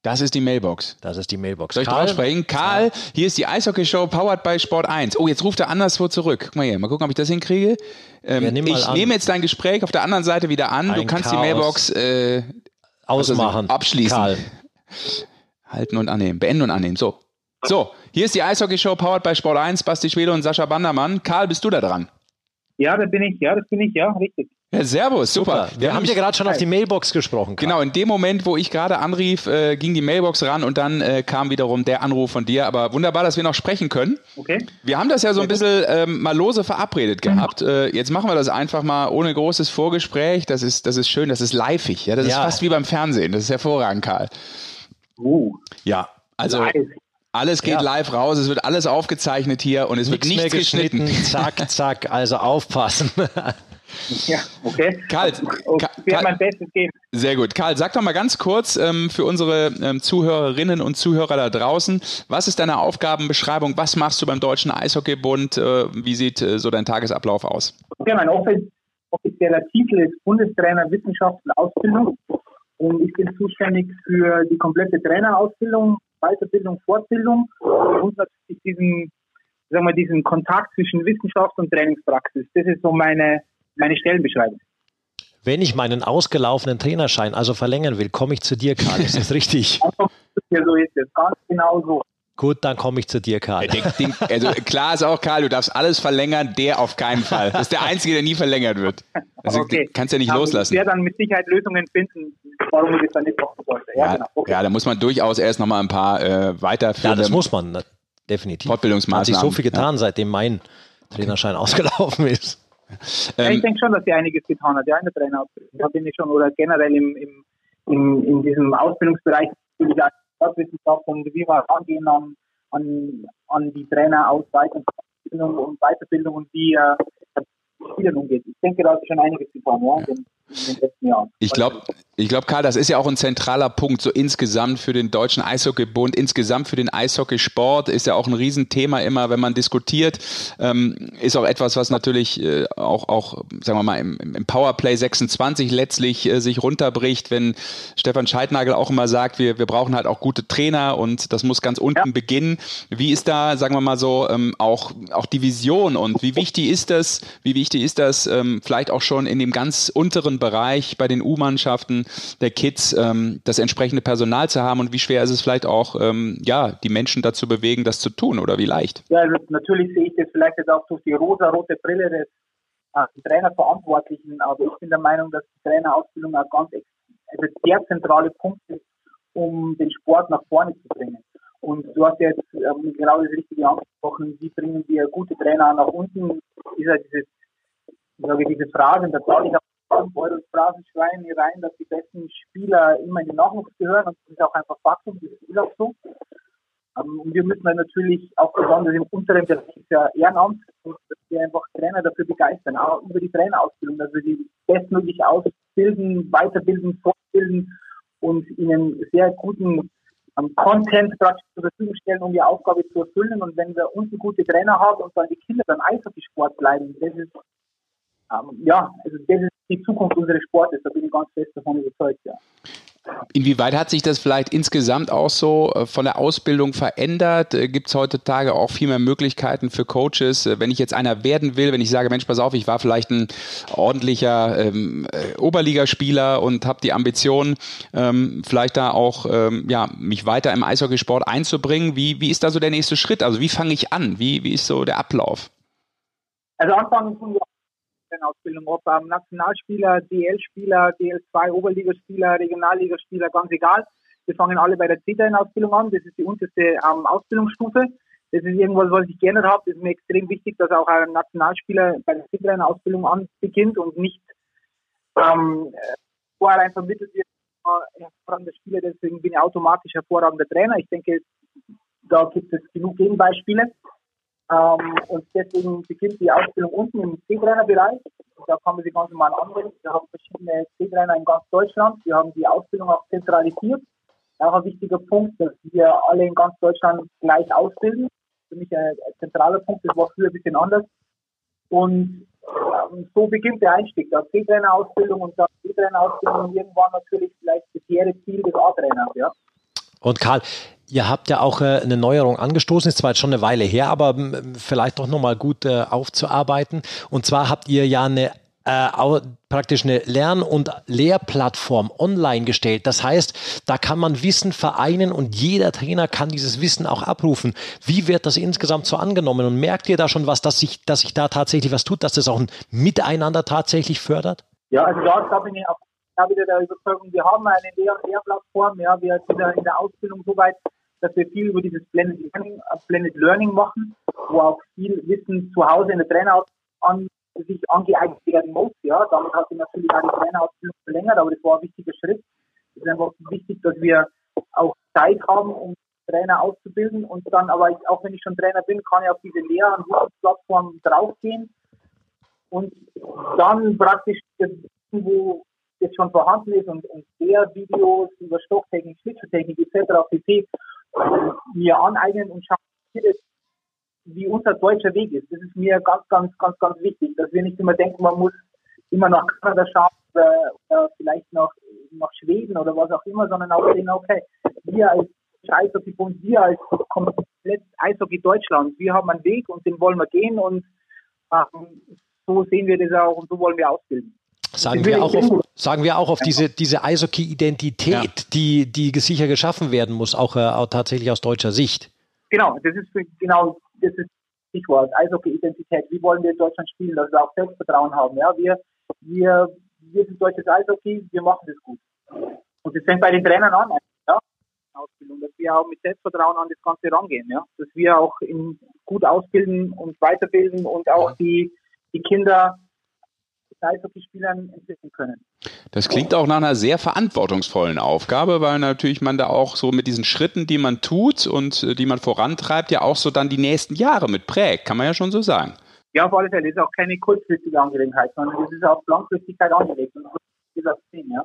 Das ist die Mailbox. Das ist die Mailbox. Soll ich Karl? drauf sprechen? Karl, ja. hier ist die Eishockey-Show powered by Sport 1. Oh, jetzt ruft er anderswo zurück. Guck mal hier, mal gucken, ob ich das hinkriege. Ähm, ja, ich an. nehme jetzt dein Gespräch auf der anderen Seite wieder an. Ein du kannst Chaos. die Mailbox äh, ausmachen. abschließen. Karl. Halten und annehmen. Beenden und annehmen. So. So, hier ist die Eishockey-Show powered by Sport 1, Basti Schwede und Sascha Bandermann. Karl, bist du da dran? Ja, da bin ich, ja, das bin ich, ja, richtig. Ja, servus, super. super. Wir, Wir haben ja gerade schon auf die Mailbox gesprochen. Karl. Genau, in dem Moment, wo ich gerade anrief, äh, ging die Mailbox ran und dann äh, kam wiederum der Anruf von dir. Aber wunderbar, dass wir noch sprechen können. Okay. Wir haben das ja so ein bisschen ähm, mal lose verabredet gehabt. Mhm. Äh, jetzt machen wir das einfach mal ohne großes Vorgespräch. Das ist, das ist schön, das ist liveig. Ja, das ja. ist fast wie beim Fernsehen. Das ist hervorragend, Karl. Uh. Ja, also Live. Alles geht ja. live raus, es wird alles aufgezeichnet hier und es nichts wird nichts geschnitten. geschnitten. Zack, zack, also aufpassen. Ja, okay. Karl, ich werde mein Bestes geben. Sehr gut. Karl, sag doch mal ganz kurz ähm, für unsere ähm, Zuhörerinnen und Zuhörer da draußen, was ist deine Aufgabenbeschreibung? Was machst du beim Deutschen Eishockeybund? Äh, wie sieht äh, so dein Tagesablauf aus? Okay, mein offizieller Titel ist Bundestrainer Wissenschaft und Ausbildung und ich bin zuständig für die komplette Trainerausbildung Weiterbildung, Fortbildung und natürlich diesen, sagen wir, diesen Kontakt zwischen Wissenschaft und Trainingspraxis. Das ist so meine, meine Stellenbeschreibung. Wenn ich meinen ausgelaufenen Trainerschein also verlängern will, komme ich zu dir, Karl. Ist das richtig? ja, so ist es. Ganz genau so. Gut, dann komme ich zu dir, Karl. Den, den, also klar ist auch, Karl, du darfst alles verlängern, der auf keinen Fall. Das ist der Einzige, der nie verlängert wird. Also okay. kannst ja nicht Aber loslassen. Ich werde dann mit Sicherheit Lösungen finden, warum ich das dann nicht machen sollte. Ja, ja, genau. okay. ja da muss man durchaus erst nochmal ein paar äh, weiterführen. Ja, das muss man, ne? definitiv. Fortbildungsmaßnahmen. Hat sich so viel getan, ja. seitdem mein Trainerschein ausgelaufen ist. Ja, ich ähm, denke schon, dass sie einiges getan hat. Ja, in der Trainerausbildung. Da bin ich schon, oder generell im, im, im, in diesem Ausbildungsbereich, wie gesagt, Sportwissenschaft und wie wir rangehen an an, an die Trainer aus Weiterbildung und Weiterbildung und wie äh, Spielen umgeht. Ich denke, da hat schon einiges getan, ja, in den, in den letzten Jahren. Ich glaube, ich glaube, Karl, das ist ja auch ein zentraler Punkt, so insgesamt für den Deutschen Eishockeybund, insgesamt für den Eishockeysport ist ja auch ein Riesenthema immer, wenn man diskutiert. Ähm, ist auch etwas, was natürlich äh, auch, auch, sagen wir mal, im, im Powerplay 26 letztlich äh, sich runterbricht, wenn Stefan Scheidnagel auch immer sagt, wir, wir brauchen halt auch gute Trainer und das muss ganz unten ja. beginnen. Wie ist da, sagen wir mal so, ähm, auch, auch die Vision und wie wichtig ist das, wie wichtig ist das ähm, vielleicht auch schon in dem ganz unteren Bereich bei den U-Mannschaften, der Kids ähm, das entsprechende Personal zu haben und wie schwer ist es vielleicht auch, ähm, ja, die Menschen dazu bewegen, das zu tun oder wie leicht? Ja, also natürlich sehe ich das vielleicht jetzt auch durch die rosa-rote Brille des äh, Trainerverantwortlichen, aber ich bin der Meinung, dass die Trainerausbildung ein ganz also der zentrale Punkt ist, um den Sport nach vorne zu bringen. Und du hast jetzt ähm, genau das Richtige angesprochen, wie bringen wir gute Trainer nach unten? Ist ja dieses, sage ich, diese Frage, da zahle ich Euro Hier rein, dass die besten Spieler immer in den Nachwuchs gehören und das ist auch einfach Faktum, das ist auch so. Ähm, und wir müssen dann natürlich auch besonders im unteren Bereich ja Ehrenamt, dass wir einfach Trainer dafür begeistern, auch über die Trainerausbildung, dass wir die bestmöglich ausbilden, weiterbilden, fortbilden und ihnen sehr guten um, Content praktisch zur Verfügung stellen, um die Aufgabe zu erfüllen. Und wenn wir unten gute Trainer haben und dann die Kinder beim Eishockeysport bleiben, das ist ähm, ja, also das ist die Zukunft unseres Sportes, da bin ich ganz fest davon überzeugt, ja. Inwieweit hat sich das vielleicht insgesamt auch so äh, von der Ausbildung verändert? Äh, Gibt es heutzutage auch viel mehr Möglichkeiten für Coaches? Äh, wenn ich jetzt einer werden will, wenn ich sage, Mensch, pass auf, ich war vielleicht ein ordentlicher ähm, Oberligaspieler und habe die Ambition, ähm, vielleicht da auch ähm, ja, mich weiter im Eishockeysport einzubringen. Wie, wie ist da so der nächste Schritt? Also wie fange ich an? Wie, wie ist so der Ablauf? Also anfangen tun wir Ausbildung, ob ähm, Nationalspieler, DL-Spieler, DL2, Oberligaspieler, Regionalligaspieler, ganz egal. Wir fangen alle bei der C-Trainer-Ausbildung an. Das ist die unterste ähm, Ausbildungsstufe. Das ist irgendwas, was ich geändert habe. Das ist mir extrem wichtig, dass auch ein Nationalspieler bei der C-Trainer-Ausbildung an beginnt und nicht ähm, vorher vermittelt wird, äh, hervorragender Spieler. Deswegen bin ich automatisch hervorragender Trainer. Ich denke, da gibt es genug Gegenbeispiele. Ähm, und deswegen beginnt die Ausbildung unten im C-Trainer-Bereich. Da kann man sich ganz normal anmelden. Wir haben verschiedene C-Trainer in ganz Deutschland. Wir haben die Ausbildung auch zentralisiert. Auch ein wichtiger Punkt, dass wir alle in ganz Deutschland gleich ausbilden. Für mich ein, zentraler Punkt, das war früher ein bisschen anders. Und ähm, so beginnt der Einstieg. Da C-Trainer-Ausbildung und da C-Trainer-Ausbildung irgendwann natürlich vielleicht das hehre Ziel des A-Trainers. Ja. Und Karl, Ihr habt ja auch äh, eine Neuerung angestoßen, ist zwar jetzt schon eine Weile her, aber vielleicht doch nochmal gut äh, aufzuarbeiten. Und zwar habt ihr ja eine äh, praktisch eine Lern- und Lehrplattform online gestellt. Das heißt, da kann man Wissen vereinen und jeder Trainer kann dieses Wissen auch abrufen. Wie wird das insgesamt so angenommen? Und merkt ihr da schon was, dass sich, dass sich da tatsächlich was tut, dass das auch ein Miteinander tatsächlich fördert? Ja, also da, da bin ich auch wieder der Überzeugung, wir haben eine Lehr- und Lehrplattform, ja, wir sind in der Ausbildung soweit, dass wir viel über dieses Blended Learning, Blended Learning machen, wo auch viel Wissen zu Hause in der Trainer an, sich angeeignet werden muss. Ja, damit hat sich natürlich auch die Trainerausbildung verlängert, aber das war ein wichtiger Schritt. Es ist einfach wichtig, dass wir auch Zeit haben, um Trainer auszubilden und dann, aber ich, auch wenn ich schon Trainer bin, kann ich auf diese Lehr- und Wissensplattform draufgehen und dann praktisch das wo das schon vorhanden ist und, und der Videos über Stocktechnik, Schlittschuhtechnik etc. pp mir aneignen und schauen, wie unser deutscher Weg ist. Das ist mir ganz, ganz, ganz, ganz wichtig, dass wir nicht immer denken, man muss immer nach Kanada schauen oder, oder vielleicht nach, nach Schweden oder was auch immer, sondern auch sehen, okay, wir als Eishockeybund, wir als komplett Eishockey Deutschland, wir haben einen Weg und den wollen wir gehen und ähm, so sehen wir das auch und so wollen wir ausbilden. Sagen wir, auch auf, sagen wir auch auf diese, diese Eishockey-Identität, ja. die, die sicher geschaffen werden muss, auch, äh, auch tatsächlich aus deutscher Sicht. Genau, das ist genau das ist Stichwort Eishockey-Identität. Wie wollen wir in Deutschland spielen, dass wir auch Selbstvertrauen haben? Ja, wir, wir, wir sind deutsches Eishockey, wir machen das gut. Und das fängt bei den Trainern an, ja, Ausbildung, dass wir auch mit Selbstvertrauen an das Ganze rangehen, ja, dass wir auch in, gut ausbilden und weiterbilden und auch die, die Kinder Eishockeyspielern entwickeln können. Das klingt auch nach einer sehr verantwortungsvollen Aufgabe, weil natürlich man da auch so mit diesen Schritten, die man tut und äh, die man vorantreibt, ja auch so dann die nächsten Jahre mit prägt, kann man ja schon so sagen. Ja, auf alle Fälle. Das ist auch keine kurzfristige Angelegenheit, sondern das ist auf Langfristigkeit angelegt. Und so das sehen, ja.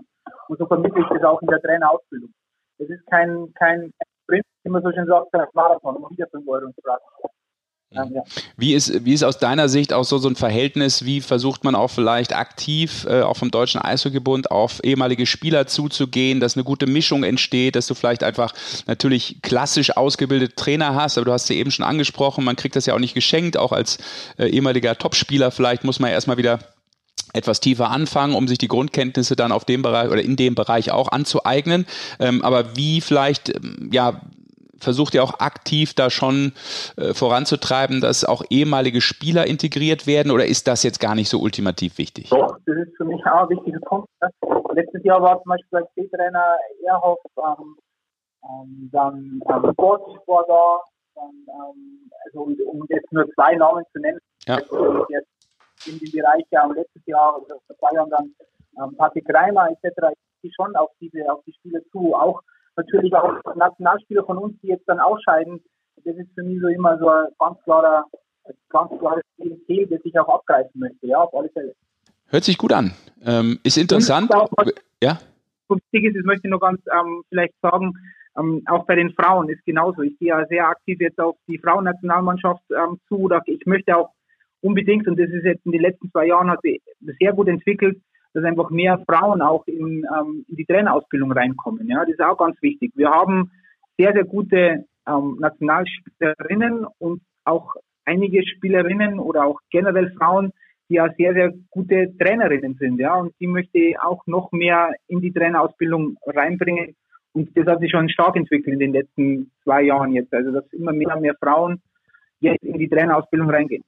Und so vermittle ich das auch in der Trainerausbildung. Das ist kein, kein Sprint, wie man so schön sagt, ein Marathon, um wieder 5 Euro zu ja. Wie, ist, wie ist aus deiner Sicht auch so, so ein Verhältnis, wie versucht man auch vielleicht aktiv, äh, auch vom Deutschen Eishockeybund, auf ehemalige Spieler zuzugehen, dass eine gute Mischung entsteht, dass du vielleicht einfach natürlich klassisch ausgebildete Trainer hast, aber du hast sie eben schon angesprochen, man kriegt das ja auch nicht geschenkt, auch als äh, ehemaliger Topspieler vielleicht muss man erstmal wieder etwas tiefer anfangen, um sich die Grundkenntnisse dann auf dem Bereich oder in dem Bereich auch anzueignen. Ähm, aber wie vielleicht, ähm, ja, versucht ihr auch aktiv da schon äh, voranzutreiben, dass auch ehemalige Spieler integriert werden oder ist das jetzt gar nicht so ultimativ wichtig? Doch, das ist für mich auch ein wichtiger Punkt. Ne? Letztes Jahr war zum Beispiel als C-Trainer Erhoff, ähm, ähm, dann ähm, Sport war da, dann, ähm, also um, um, jetzt nur zwei Namen zu nennen, ja. also jetzt in den Bereich ja letztes Jahr oder vor zwei Jahren dann ähm, Patrick Reimer etc. Ich schon auf diese auf die Spieler zu, auch natürlich auch Nationalspieler von uns, die jetzt dann ausscheiden, das ist für mich so immer so ein ganz klarer, ganz klares Ziel, das ich auch abgreifen möchte, ja, auf alle Fälle. Hört sich gut an. Ähm, ist interessant. Auch, ja? Wichtig ist, das möchte ich noch ganz ähm, vielleicht sagen, ähm, auch bei den Frauen ist genauso. Ich gehe ja sehr aktiv jetzt auf die Frauennationalmannschaft ähm, zu. Oder ich möchte auch unbedingt, und das ist jetzt in den letzten zwei Jahren hat sich sehr gut entwickelt, dass einfach mehr Frauen auch in, ähm, in die Trainerausbildung reinkommen. Ja, das ist auch ganz wichtig. Wir haben sehr, sehr gute ähm, Nationalspielerinnen und auch einige Spielerinnen oder auch generell Frauen, die ja sehr, sehr gute Trainerinnen sind. Ja, und die möchte ich auch noch mehr in die Trainerausbildung reinbringen. Und das hat sich schon stark entwickelt in den letzten zwei Jahren jetzt. Also, dass immer mehr und mehr Frauen jetzt in die Trainerausbildung reingehen.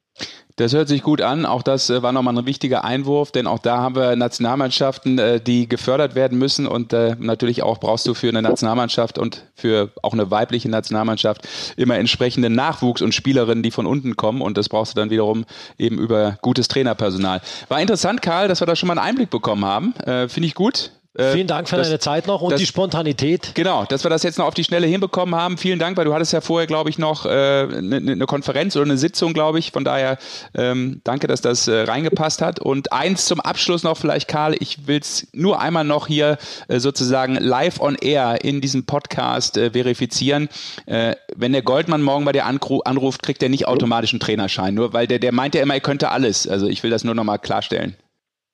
Das hört sich gut an. Auch das äh, war nochmal ein wichtiger Einwurf, denn auch da haben wir Nationalmannschaften, äh, die gefördert werden müssen. Und äh, natürlich auch brauchst du für eine Nationalmannschaft und für auch eine weibliche Nationalmannschaft immer entsprechenden Nachwuchs und Spielerinnen, die von unten kommen. Und das brauchst du dann wiederum eben über gutes Trainerpersonal. War interessant, Karl, dass wir da schon mal einen Einblick bekommen haben. Finde ich gut. Äh, Vielen Dank für das, deine Zeit noch und das, die Spontanität. Genau, dass wir das jetzt noch auf die Schnelle hinbekommen haben. Vielen Dank, weil du hattest ja vorher, glaube ich, noch eine äh, ne, ne Konferenz oder eine Sitzung, glaube ich. Von daher ähm, danke, dass das äh, reingepasst hat. Und eins zum Abschluss noch vielleicht, Karl. Ich will es nur einmal noch hier äh, sozusagen live on air in diesem Podcast äh, verifizieren. Äh, wenn der Goldmann morgen bei dir anruft, kriegt er nicht automatisch einen Trainerschein. Nur weil der, der meint ja immer, er könnte alles. Also ich will das nur noch mal klarstellen.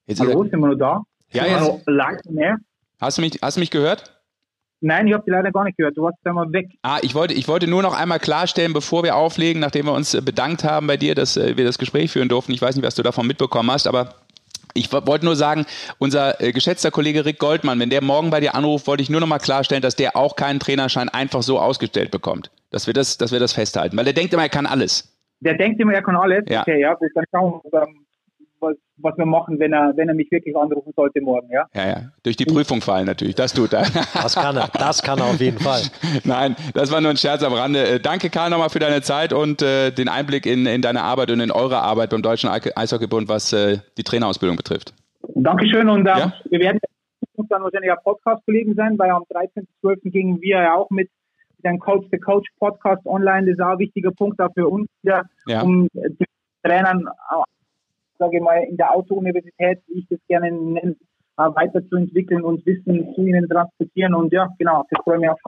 Jetzt Hallo, sind wir noch da? Ja, jetzt. Lange mehr. Hast du mich, hast du mich gehört? Nein, ich habe die leider gar nicht gehört. Du warst einmal weg. Ah, ich wollte, ich wollte nur noch einmal klarstellen, bevor wir auflegen, nachdem wir uns bedankt haben bei dir, dass äh, wir das Gespräch führen durften. Ich weiß nicht, was du davon mitbekommen hast, aber ich wollte nur sagen, unser äh, geschätzter Kollege Rick Goldmann, wenn der morgen bei dir anruft, wollte ich nur noch mal klarstellen, dass der auch keinen Trainerschein einfach so ausgestellt bekommt. Dass wir das, dass wir das festhalten. Weil der denkt immer, er kann alles. Der denkt immer, er kann alles? Ja. Okay, ja, dann schauen wir, was, was wir machen, wenn er, wenn er mich wirklich anrufen sollte morgen, ja? Ja, ja. Durch die Prüfung fallen natürlich. Das tut er. Das kann er. Das kann er auf jeden Fall. Nein, das war nur ein Scherz am Rande. Äh, danke, Karl, nochmal für deine Zeit und äh, den Einblick in, in deine Arbeit und in eure Arbeit beim Deutschen Eishockeybund, was äh, die Trainerausbildung betrifft. Dankeschön und äh, ja? wir werden dann wahrscheinlich auch Podcast-Kollegen sein, weil am 13.12. gingen wir ja auch mit dem Coach the Coach Podcast online. Das ist auch ein wichtiger Punkt auch für uns, wieder, ja. um den Trainern sage ich mal, in der Auto-Universität, wie ich das gerne nenne, äh, weiterzuentwickeln und Wissen zu ihnen transportieren. Und ja, genau, das freue mich auf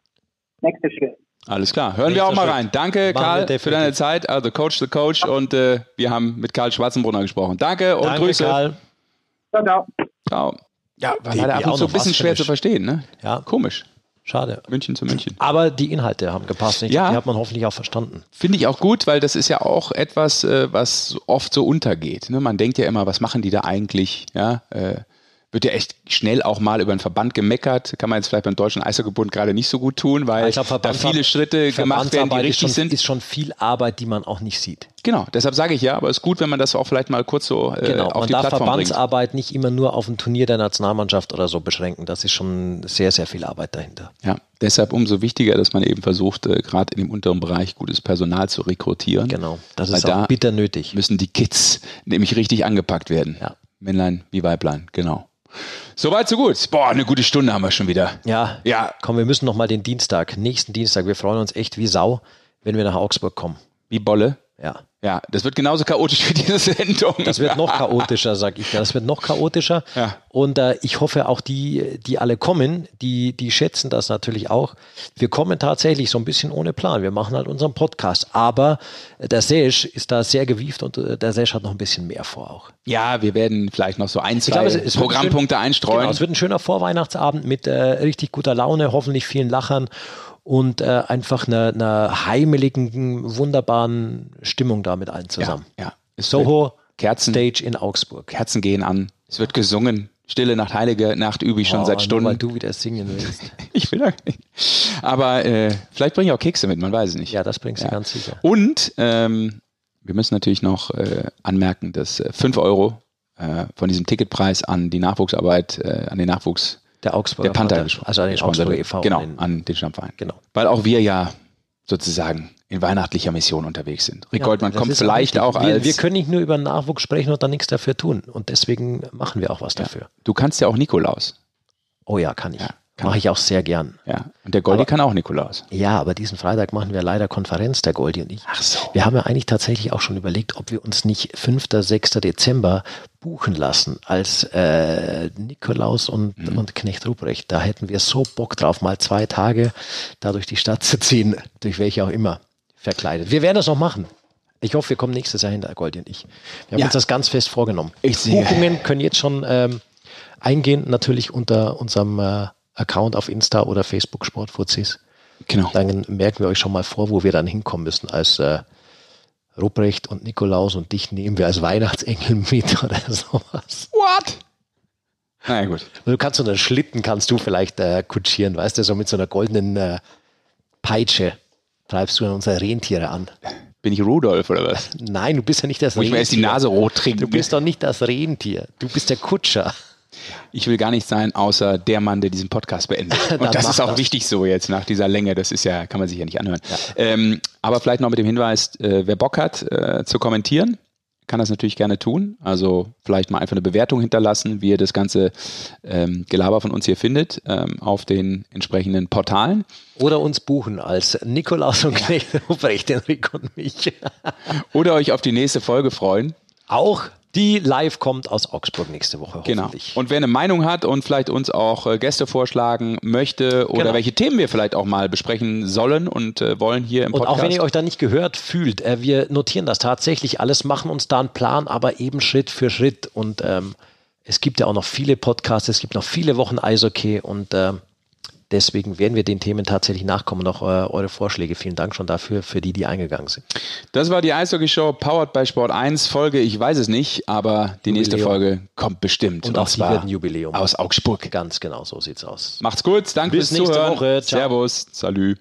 nächste Schritt. Alles klar, hören Nächster wir auch mal rein. Danke, Machen Karl, für deine Zeit. Also Coach the Coach und äh, wir haben mit Karl Schwarzenbrunner gesprochen. Danke und Danke, Grüße. Karl. Ciao, ciao. Ciao. Ja, war leider ab und zu ein bisschen schwer zu verstehen, ne? Ja. Komisch. Schade. München zu München. Aber die Inhalte haben gepasst. Ich ja. Die hat man hoffentlich auch verstanden. Finde ich auch gut, weil das ist ja auch etwas, äh, was oft so untergeht. Ne? Man denkt ja immer, was machen die da eigentlich? Ja, äh, wird ja echt schnell auch mal über den Verband gemeckert. Kann man jetzt vielleicht beim Deutschen Eishockeybund gerade nicht so gut tun, weil glaub, da viele Schritte gemacht werden, die richtig ist schon, sind. ist schon viel Arbeit, die man auch nicht sieht. Genau, deshalb sage ich ja, aber es ist gut, wenn man das auch vielleicht mal kurz so äh, Genau, auf man die darf Plattform bringt. Verbandsarbeit nicht immer nur auf ein Turnier der Nationalmannschaft oder so beschränken. Das ist schon sehr, sehr viel Arbeit dahinter. Ja, deshalb umso wichtiger, dass man eben versucht, äh, gerade in dem unteren Bereich gutes Personal zu rekrutieren. Genau, das ist auch da bitter nötig. müssen die Kids nämlich richtig angepackt werden. Ja. Männlein wie Weiblein, genau. Soweit, so gut. Boah, eine gute Stunde haben wir schon wieder. Ja, Ja. komm, wir müssen noch mal den Dienstag, nächsten Dienstag, wir freuen uns echt wie Sau, wenn wir nach Augsburg kommen. Wie Bolle. Ja. Ja, das wird genauso chaotisch wie diese Sendung. Das wird noch chaotischer, sag ich. Das wird noch chaotischer. Ja. Und äh, ich hoffe auch die, die alle kommen, die, die schätzen das natürlich auch. Wir kommen tatsächlich so ein bisschen ohne Plan. Wir machen halt unseren Podcast. Aber der Sesh ist da sehr gewieft und äh, der Sesh hat noch ein bisschen mehr vor auch. Ja, wir werden vielleicht noch so ein, zwei glaube, es- es wird ein Programmpunkte schön- einstreuen. Genau, es wird ein schöner Vorweihnachtsabend mit äh, richtig guter Laune, hoffentlich vielen Lachern und äh, einfach einer, einer heimeligen, wunderbaren Stimmung da mit allen zusammen. Ja, ja. Soho Kerzen, Stage in Augsburg. Kerzen gehen an. Es wird gesungen. Stille Nacht, Heilige Nacht übe ich schon Oh, seit nur Stunden. Weil du wieder singen willst. Ich will ja nicht. Aber äh, vielleicht bringe ich auch Kekse mit, man weiß es nicht. Ja, das bringst du ganz sicher. Und ähm, wir müssen natürlich noch äh, anmerken, dass äh, 5 Euro äh, von diesem Ticketpreis an die Nachwuchsarbeit, äh, an den Nachwuchs Der Augsburger der Panther gesprochen. also an den Augsburger e.V. Genau, an den- an den Stammverein. Genau. Weil auch wir ja sozusagen in weihnachtlicher Mission unterwegs sind. Rick Ja, Goldmann kommt vielleicht auch wir, als... Wir können nicht nur über Nachwuchs sprechen und dann nichts dafür tun. Und deswegen machen wir auch was dafür. du kannst ja auch Nikolaus. Oh ja, kann ich. Ja, Mache ich auch sehr gern. Ja. Und der Goldi Aber- kann auch Nikolaus. Ja, aber diesen Freitag machen wir leider Konferenz, der Goldi und ich. Ach so. Wir haben ja eigentlich tatsächlich auch schon überlegt, ob wir uns nicht 5., 6. Dezember buchen lassen als äh, Nikolaus und, Mhm. und Knecht Ruprecht. Da hätten wir so Bock drauf, mal zwei Tage da durch die Stadt zu ziehen, durch welche auch immer, verkleidet. Wir werden das noch machen. Ich hoffe, wir kommen nächstes Jahr hin, der Goldi und ich. Wir haben Ja. uns das ganz fest vorgenommen. Ich sehe. Buchungen können jetzt schon ähm, eingehen, natürlich unter unserem äh, Account auf Insta oder Facebook Sportfuzis. Genau. Dann merken wir euch schon mal vor, wo wir dann hinkommen müssen. Als äh, Ruprecht und Nikolaus und dich nehmen wir als Weihnachtsengel mit oder sowas. What? Na ja, gut. Du kannst so einen Schlitten kannst du vielleicht äh, kutschieren, weißt du, so mit so einer goldenen äh, Peitsche treibst du dann unsere Rentiere an. Bin ich Rudolf oder was? Nein, du bist ja nicht das Muss ich mir erst die Nase rot trinken? Du bist doch nicht das Rentier. Du bist der Kutscher. Ich will gar nicht sein, außer der Mann, der diesen Podcast beendet. Und das ist auch das. wichtig so jetzt nach dieser Länge. Das ist ja, kann man sich ja nicht anhören. Ähm, aber vielleicht noch mit dem Hinweis, äh, wer Bock hat äh, zu kommentieren, kann das natürlich gerne tun. Also vielleicht mal einfach eine Bewertung hinterlassen, wie ihr das ganze ähm, Gelaber von uns hier findet, ähm, auf den entsprechenden Portalen. Oder uns buchen als Nikolaus und Knecht Ruprecht, Enrico und mich. Oder euch auf die nächste Folge freuen. Auch die live kommt aus Augsburg nächste Woche Genau. Und wer eine Meinung hat und vielleicht uns auch äh, Gäste vorschlagen möchte oder Genau. welche Themen wir vielleicht auch mal besprechen sollen und äh, wollen hier im Und Podcast. auch wenn ihr euch da nicht gehört fühlt, äh, wir notieren das tatsächlich alles, machen uns da einen Plan, aber eben Schritt für Schritt. Und ähm, es gibt ja auch noch viele Podcasts, es gibt noch viele Wochen Eishockey und ähm, deswegen werden wir den Themen tatsächlich nachkommen. Noch äh, eure Vorschläge. Vielen Dank schon dafür, für die, die eingegangen sind. Das war die Eishockey Show powered by Sport 1 Folge. Ich weiß es nicht, aber die nächste Jubiläum. Folge kommt bestimmt. Und auch die wird ein Jubiläum. aus Augsburg. Ganz genau, so sieht's aus. Macht's gut. Danke Bis fürs nächste Zuhören. Woche. Ciao. Servus. Salü.